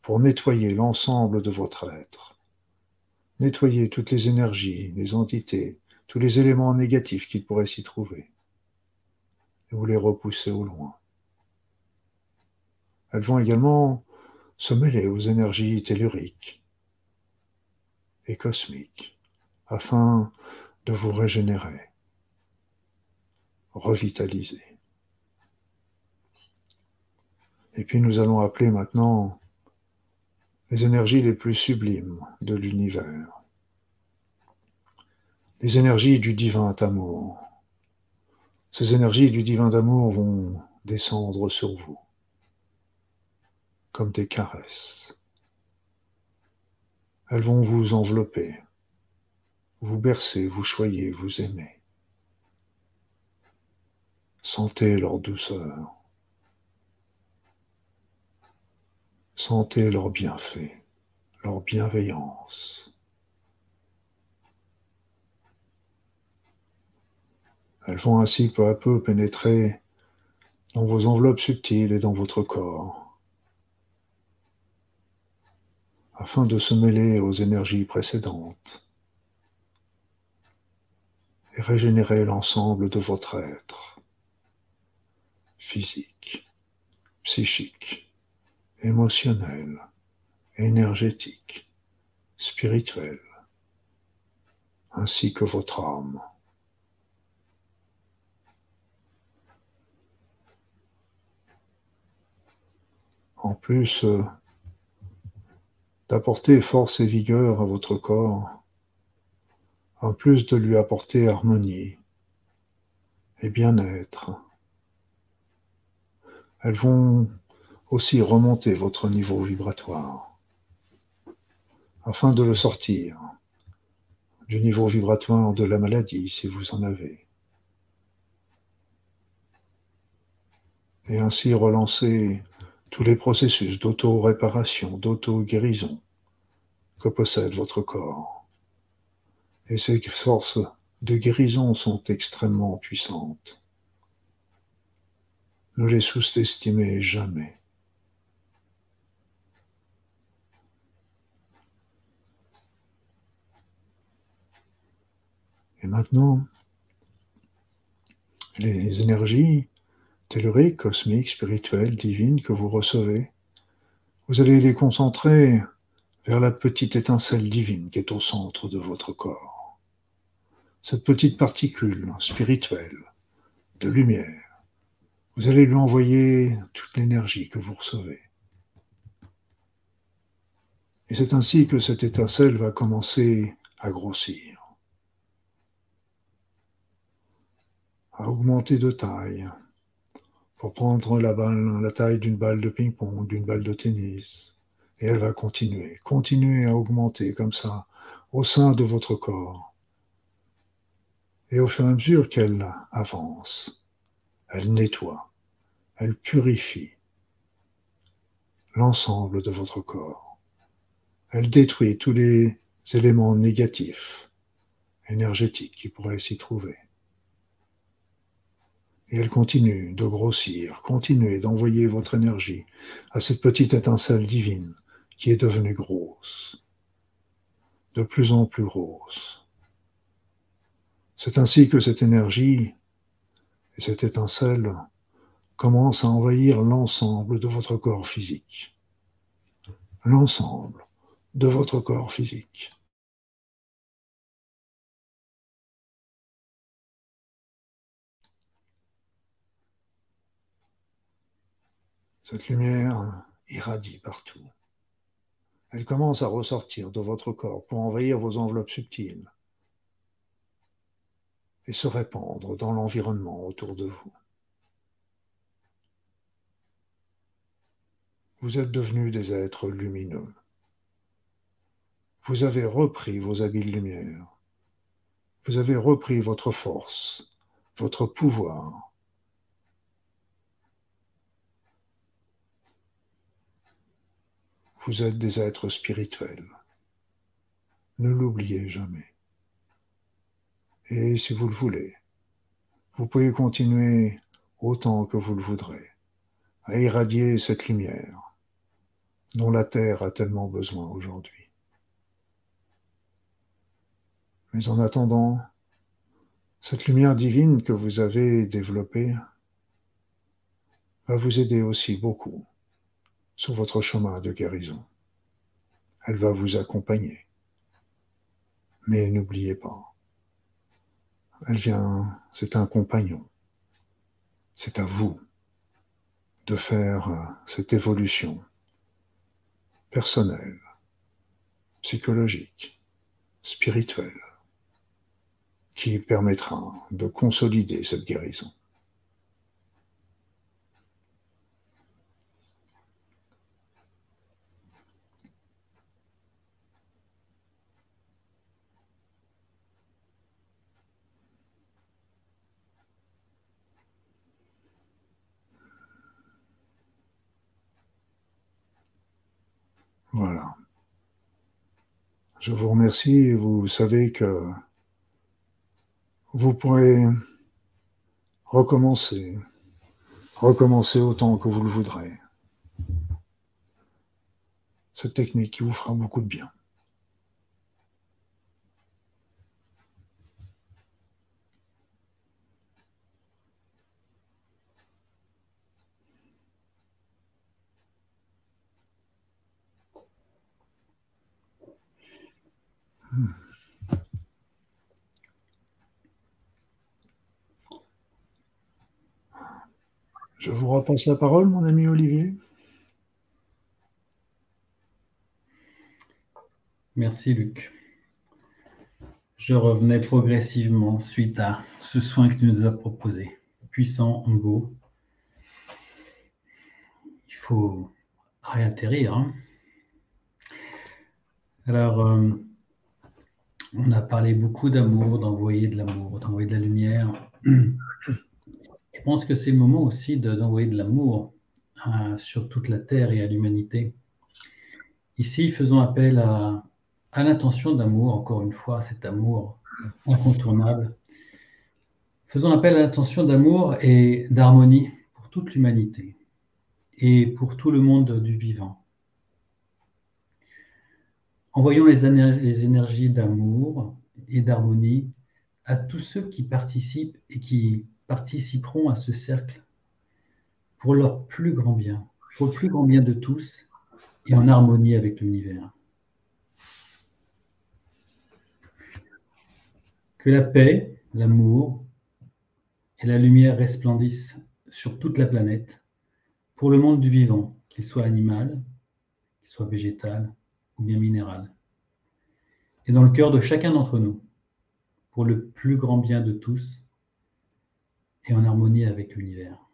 pour nettoyer l'ensemble de votre être, nettoyer toutes les énergies, les entités, tous les éléments négatifs qu'il pourrait s'y trouver, les repousser au loin. Elles vont également se mêler aux énergies telluriques et cosmiques afin de vous régénérer, revitaliser. Et puis nous allons appeler maintenant les énergies les plus sublimes de l'univers, les énergies du divin amour. Ces énergies du divin amour vont descendre sur vous comme des caresses. Elles vont vous envelopper vous bercez, vous choyez, vous aimez. Sentez leur douceur. Sentez leur bienfait, leur bienveillance. Elles vont ainsi peu à peu pénétrer dans vos enveloppes subtiles et dans votre corps, afin de se mêler aux énergies précédentes et régénérer l'ensemble de votre être, physique, psychique, émotionnel, énergétique, spirituel, ainsi que votre âme. En plus euh, d'apporter force et vigueur à votre corps, en plus de lui apporter harmonie et bien-être. Elles vont aussi remonter votre niveau vibratoire afin de le sortir du niveau vibratoire de la maladie si vous en avez. Et ainsi relancer tous les processus d'auto-réparation, d'auto-guérison que possède votre corps. Et ces forces de guérison sont extrêmement puissantes. Ne les sous-estimez jamais. Et maintenant, les énergies telluriques, cosmiques, spirituelles, divines que vous recevez, vous allez les concentrer vers la petite étincelle divine qui est au centre de votre corps. Cette petite particule spirituelle de lumière, vous allez lui envoyer toute l'énergie que vous recevez. Et c'est ainsi que cette étincelle va commencer à grossir, à augmenter de taille, pour prendre la, balle, la taille d'une balle de ping-pong, d'une balle de tennis. Et elle va continuer, continuer à augmenter comme ça au sein de votre corps. Et au fur et à mesure qu'elle avance, elle nettoie, elle purifie l'ensemble de votre corps. Elle détruit tous les éléments négatifs, énergétiques qui pourraient s'y trouver. Et elle continue de grossir, continuez d'envoyer votre énergie à cette petite étincelle divine qui est devenue grosse, de plus en plus grosse. C'est ainsi que cette énergie et cette étincelle commencent à envahir l'ensemble de votre corps physique. L'ensemble de votre corps physique. Cette lumière irradie partout. Elle commence à ressortir de votre corps pour envahir vos enveloppes subtiles et se répandre dans l'environnement autour de vous. Vous êtes devenus des êtres lumineux. Vous avez repris vos habits de lumière. Vous avez repris votre force, votre pouvoir, Vous êtes des êtres spirituels. Ne l'oubliez jamais. Et si vous le voulez, vous pouvez continuer autant que vous le voudrez à irradier cette lumière dont la Terre a tellement besoin aujourd'hui. Mais en attendant, cette lumière divine que vous avez développée va vous aider aussi beaucoup sur votre chemin de guérison. Elle va vous accompagner. Mais n'oubliez pas, elle vient, c'est un compagnon. C'est à vous de faire euh, cette évolution personnelle, psychologique, spirituelle, qui permettra de consolider cette guérison. Voilà. Je vous remercie et vous savez que vous pourrez recommencer, recommencer autant que vous le voudrez. Cette technique qui vous fera beaucoup de bien. Je vous repasse la parole, mon ami Olivier. Merci, Luc. Je revenais progressivement suite à ce soin que tu nous as proposé. Puissant, beau. Il faut réatterrir. Hein. Alors, euh, on a parlé beaucoup d'amour, d'envoyer de l'amour, d'envoyer de la lumière. <clears throat> Je pense que c'est le moment aussi d'envoyer de, l'amour euh, sur toute la Terre et à l'humanité. Ici, faisons appel à, à l'intention d'amour, encore une fois, cet amour incontournable. Faisons appel à l'intention d'amour et d'harmonie pour toute l'humanité et pour tout le monde du vivant. Envoyons les, énergies d'amour et d'harmonie à tous ceux qui participent et qui participeront à ce cercle pour leur plus grand bien, pour le plus grand bien de tous et en harmonie avec l'univers. Que la paix, l'amour et la lumière resplendissent sur toute la planète pour le monde du vivant, qu'il soit animal, qu'il soit végétal, ou bien minéral. Et dans le cœur de chacun d'entre nous, pour le plus grand bien de tous et en harmonie avec l'univers.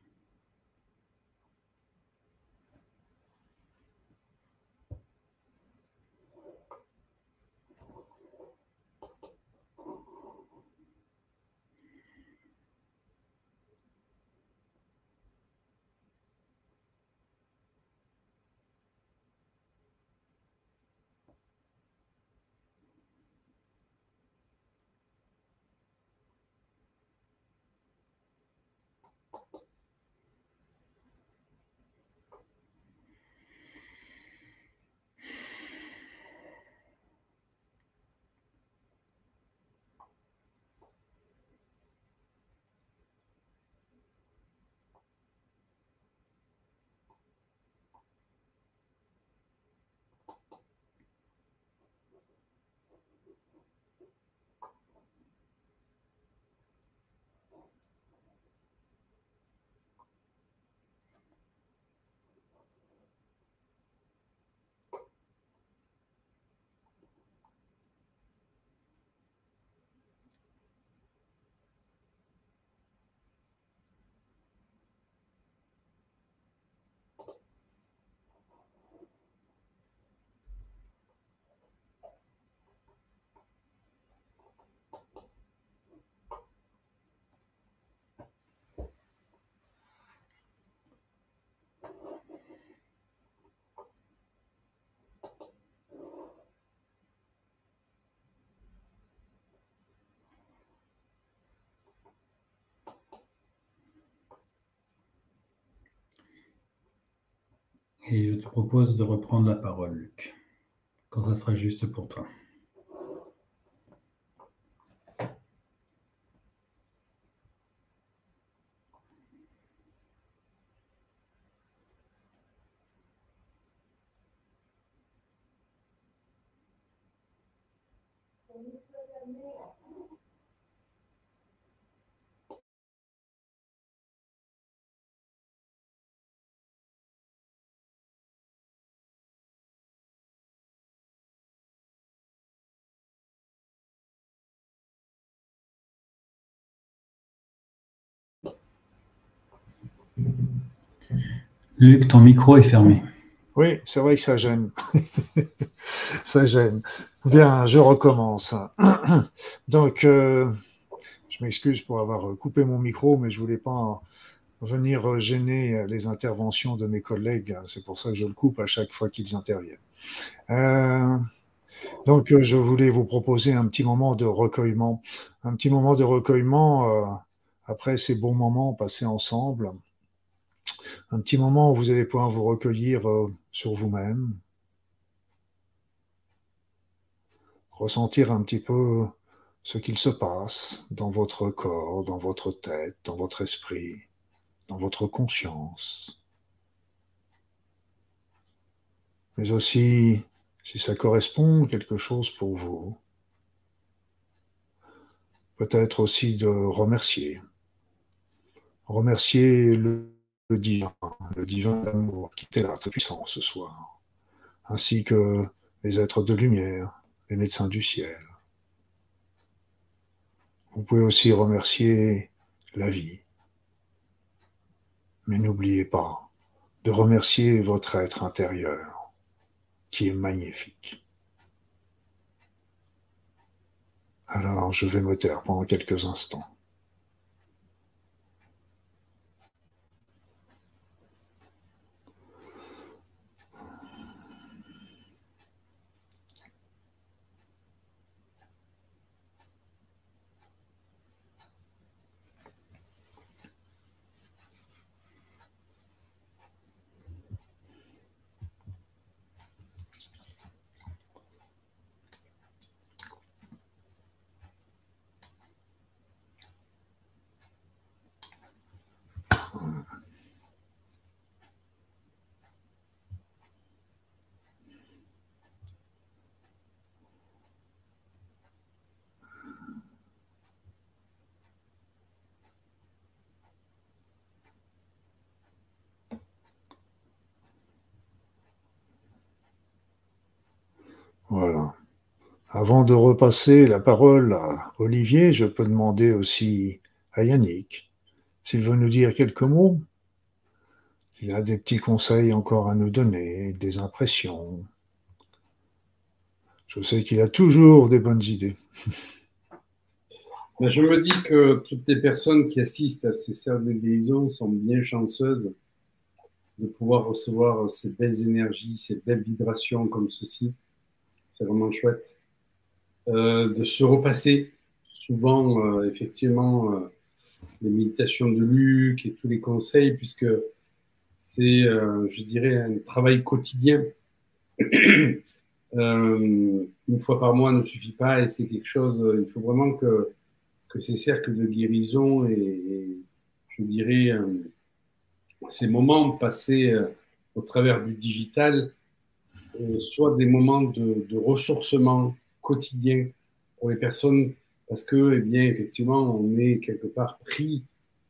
Et je te propose de reprendre la parole, Luc, quand ça sera juste pour toi. Luc, ton micro est fermé. Oui, c'est vrai que ça gêne. <laughs> ça gêne. Bien, je recommence. <clears throat> Donc, euh, je m'excuse pour avoir coupé mon micro, mais je voulais pas venir gêner les interventions de mes collègues. C'est pour ça que je le coupe à chaque fois qu'ils interviennent. Euh, donc, je voulais vous proposer un petit moment de recueillement. Un petit moment de recueillement euh, après ces bons moments passés ensemble un petit moment où vous allez pouvoir vous recueillir euh, sur vous-même, ressentir un petit peu ce qu'il se passe dans votre corps, dans votre tête, dans votre esprit, dans votre conscience. Mais aussi, si ça correspond quelque chose pour vous, peut-être aussi de remercier. Remercier le le divin, le divin d'amour qui était là très puissant ce soir, ainsi que les êtres de lumière, les médecins du ciel. Vous pouvez aussi remercier la vie. Mais n'oubliez pas de remercier votre être intérieur, qui est magnifique. Alors, je vais me taire pendant quelques instants. Voilà. Avant de repasser la parole à Olivier, je peux demander aussi à Yannick s'il veut nous dire quelques mots. Il a des petits conseils encore à nous donner, des impressions. Je sais qu'il a toujours des bonnes idées. je me dis que toutes les personnes qui assistent à ces cercles de guérison sont bien chanceuses de pouvoir recevoir ces belles énergies, ces belles vibrations comme ceci c'est vraiment chouette. Euh, de se repasser souvent, euh, effectivement, euh, les méditations de Luc et tous les conseils, puisque c'est, je dirais, un travail quotidien. <clears throat> une fois par mois ne suffit pas et c'est quelque chose, il faut vraiment que, ces cercles de guérison et je dirais, ces moments passés au travers du digital soit des moments de, ressourcement quotidien pour les personnes, parce que, eh bien, effectivement, on est quelque part pris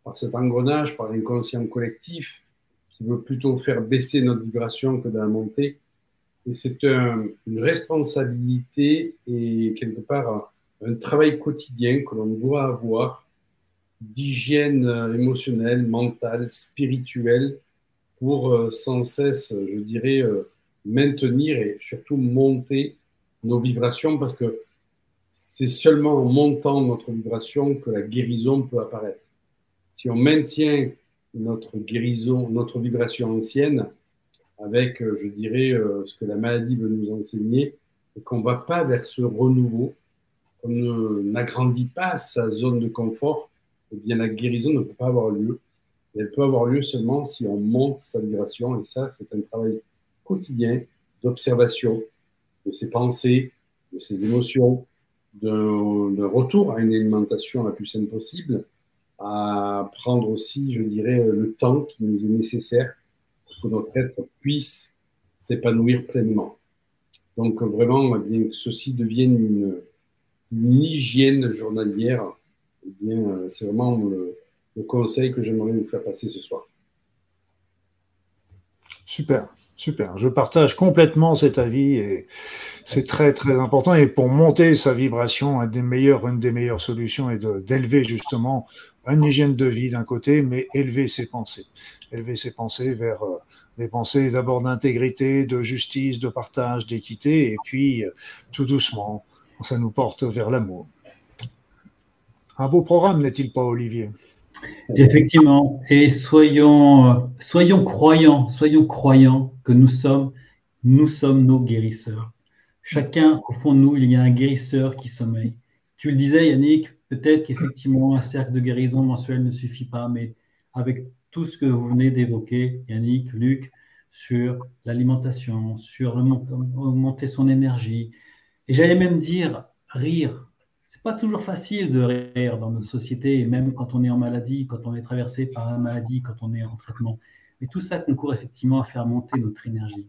par cet engrenage, par l'inconscient collectif, qui veut plutôt faire baisser notre vibration que de la monter. Et c'est une responsabilité et quelque part un travail quotidien que l'on doit avoir d'hygiène émotionnelle, mentale, spirituelle, pour euh, sans cesse, je dirais, euh, maintenir et surtout monter nos vibrations parce que c'est seulement en montant notre vibration que la guérison peut apparaître. Si on maintient notre guérison, notre vibration ancienne, avec, euh, je dirais, euh, ce que la maladie veut nous enseigner, et qu'on ne va pas vers ce renouveau, qu'on n'agrandit pas sa zone de confort, eh bien la guérison ne peut pas avoir lieu. elle peut avoir lieu seulement si on monte sa vibration, et ça, c'est un travail quotidien d'observation de ses pensées, de ses émotions, de, retour à une alimentation la plus saine possible, à prendre aussi, je dirais, le temps qui nous est nécessaire pour que notre être puisse s'épanouir pleinement. Donc vraiment, eh bien que ceci devienne une, hygiène journalière, eh bien c'est vraiment le, le conseil que j'aimerais vous faire passer ce soir. Super. Super, je partage complètement cet avis et c'est très très important. Et pour monter sa vibration, une des meilleures, solutions est d'élever justement une hygiène de vie d'un côté, mais élever ses pensées. Élever ses pensées vers euh, des pensées d'abord d'intégrité, de justice, de partage, d'équité, et puis euh, tout doucement, ça nous porte vers l'amour. Un beau programme, n'est-il pas, Olivier? Effectivement, et soyons, soyons croyants, soyons croyants que nous sommes, nous sommes nos guérisseurs. Chacun, au fond de nous, il y a un guérisseur qui sommeille. Tu le disais, Yannick, peut-être qu'effectivement, un cercle de guérison mensuel ne suffit pas, mais avec tout ce que vous venez d'évoquer, Yannick, Luc, sur l'alimentation, sur le, monter son énergie, et j'allais même dire rire, pas toujours facile de rire dans notre société, même quand on est en maladie, quand on est traversé par la maladie, quand on est en traitement. Mais tout ça concourt effectivement à faire monter notre énergie.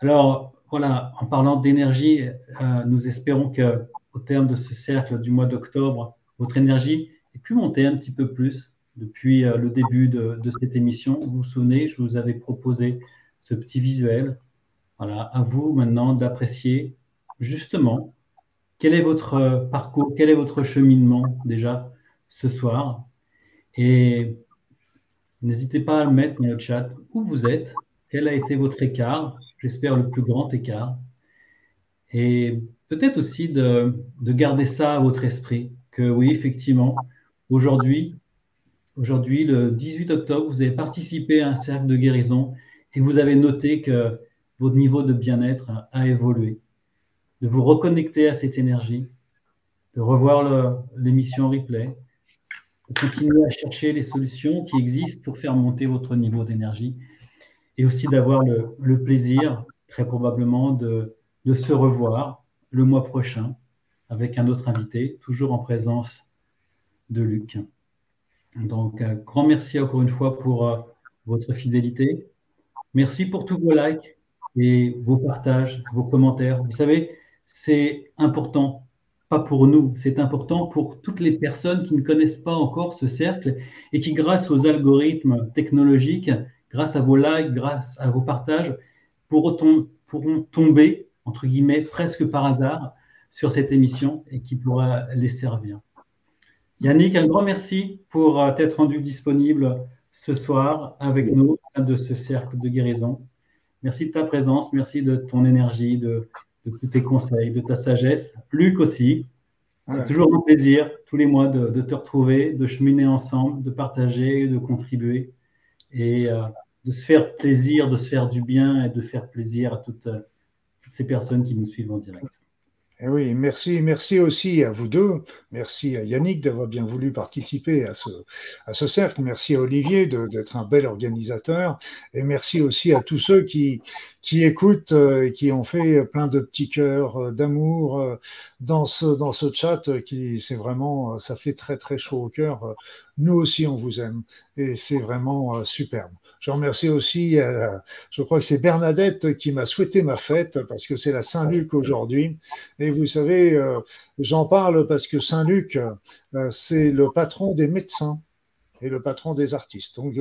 Alors, voilà, en parlant d'énergie, euh, nous espérons que au terme de ce cercle du mois d'octobre, votre énergie ait pu monter un petit peu plus depuis euh, le début de, de, cette émission. Vous vous souvenez, je vous avais proposé ce petit visuel. Voilà, à vous maintenant d'apprécier justement quel est votre parcours, quel est votre cheminement déjà ce soir? Et n'hésitez pas à le mettre dans le chat où vous êtes, quel a été votre écart, j'espère le plus grand écart. Et peut-être aussi de, de, garder ça à votre esprit, que oui, effectivement, aujourd'hui, aujourd'hui, le 18 octobre, vous avez participé à un cercle de guérison et vous avez noté que votre niveau de bien-être a évolué, de vous reconnecter à cette énergie, de revoir l'émission replay, de continuer à chercher les solutions qui existent pour faire monter votre niveau d'énergie et aussi d'avoir le, plaisir, très probablement, de, se revoir le mois prochain avec un autre invité, toujours en présence de Luc. Donc, un grand merci encore une fois pour euh, votre fidélité. Merci pour tous vos likes et vos partages, vos commentaires. Vous savez, c'est important, pas pour nous, c'est important pour toutes les personnes qui ne connaissent pas encore ce cercle et qui, grâce aux algorithmes technologiques, grâce à vos likes, grâce à vos partages, pourront, tomber, entre guillemets, presque par hasard sur cette émission et qui pourra les servir. Yannick, un grand merci pour euh, t'être rendu disponible ce soir avec nous de ce cercle de guérison. Merci de ta présence, merci de ton énergie, de, tous tes conseils, de ta sagesse. Luc aussi, c'est toujours un plaisir tous les mois de, te retrouver, de cheminer ensemble, de partager, de contribuer et euh, de se faire plaisir, de se faire du bien et de faire plaisir à toutes ces personnes qui nous suivent en direct. Eh oui, merci, merci aussi à vous deux. Merci à Yannick d'avoir bien voulu participer à ce, à ce cercle. Merci à Olivier d'être un bel organisateur. Et merci aussi à tous ceux qui, qui écoutent euh, et qui ont fait plein de petits cœurs euh, d'amour euh, dans ce, dans ce chat qui, c'est vraiment, ça fait très, très chaud au cœur. Nous aussi, on vous aime. Et c'est vraiment superbe. Je remercie aussi, euh, je crois que c'est Bernadette qui m'a souhaité ma fête parce que c'est la Saint-Luc aujourd'hui. Et vous savez, euh, j'en parle parce que Saint-Luc, euh, c'est le patron des médecins et le patron des artistes. Donc,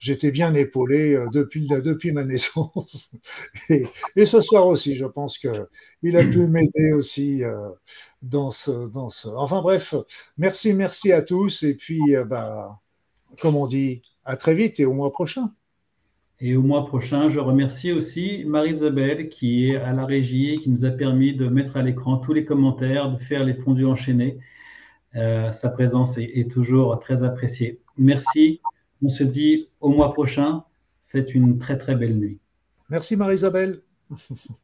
j'étais bien épaulé depuis, depuis ma naissance. <laughs> et, ce soir aussi, je pense qu'il a pu m'aider aussi dans, ce, dans ce. Enfin bref, merci, merci à tous. Et puis, bah, comme on dit, à très vite et au mois prochain. Et au mois prochain, je remercie aussi Marie-Isabelle qui est à la régie, qui nous a permis de mettre à l'écran tous les commentaires, de faire les fondus enchaînés. Euh, sa présence est, est, toujours très appréciée. Merci. On se dit au mois prochain. Faites une très très belle nuit. Merci Marie-Isabelle. <laughs>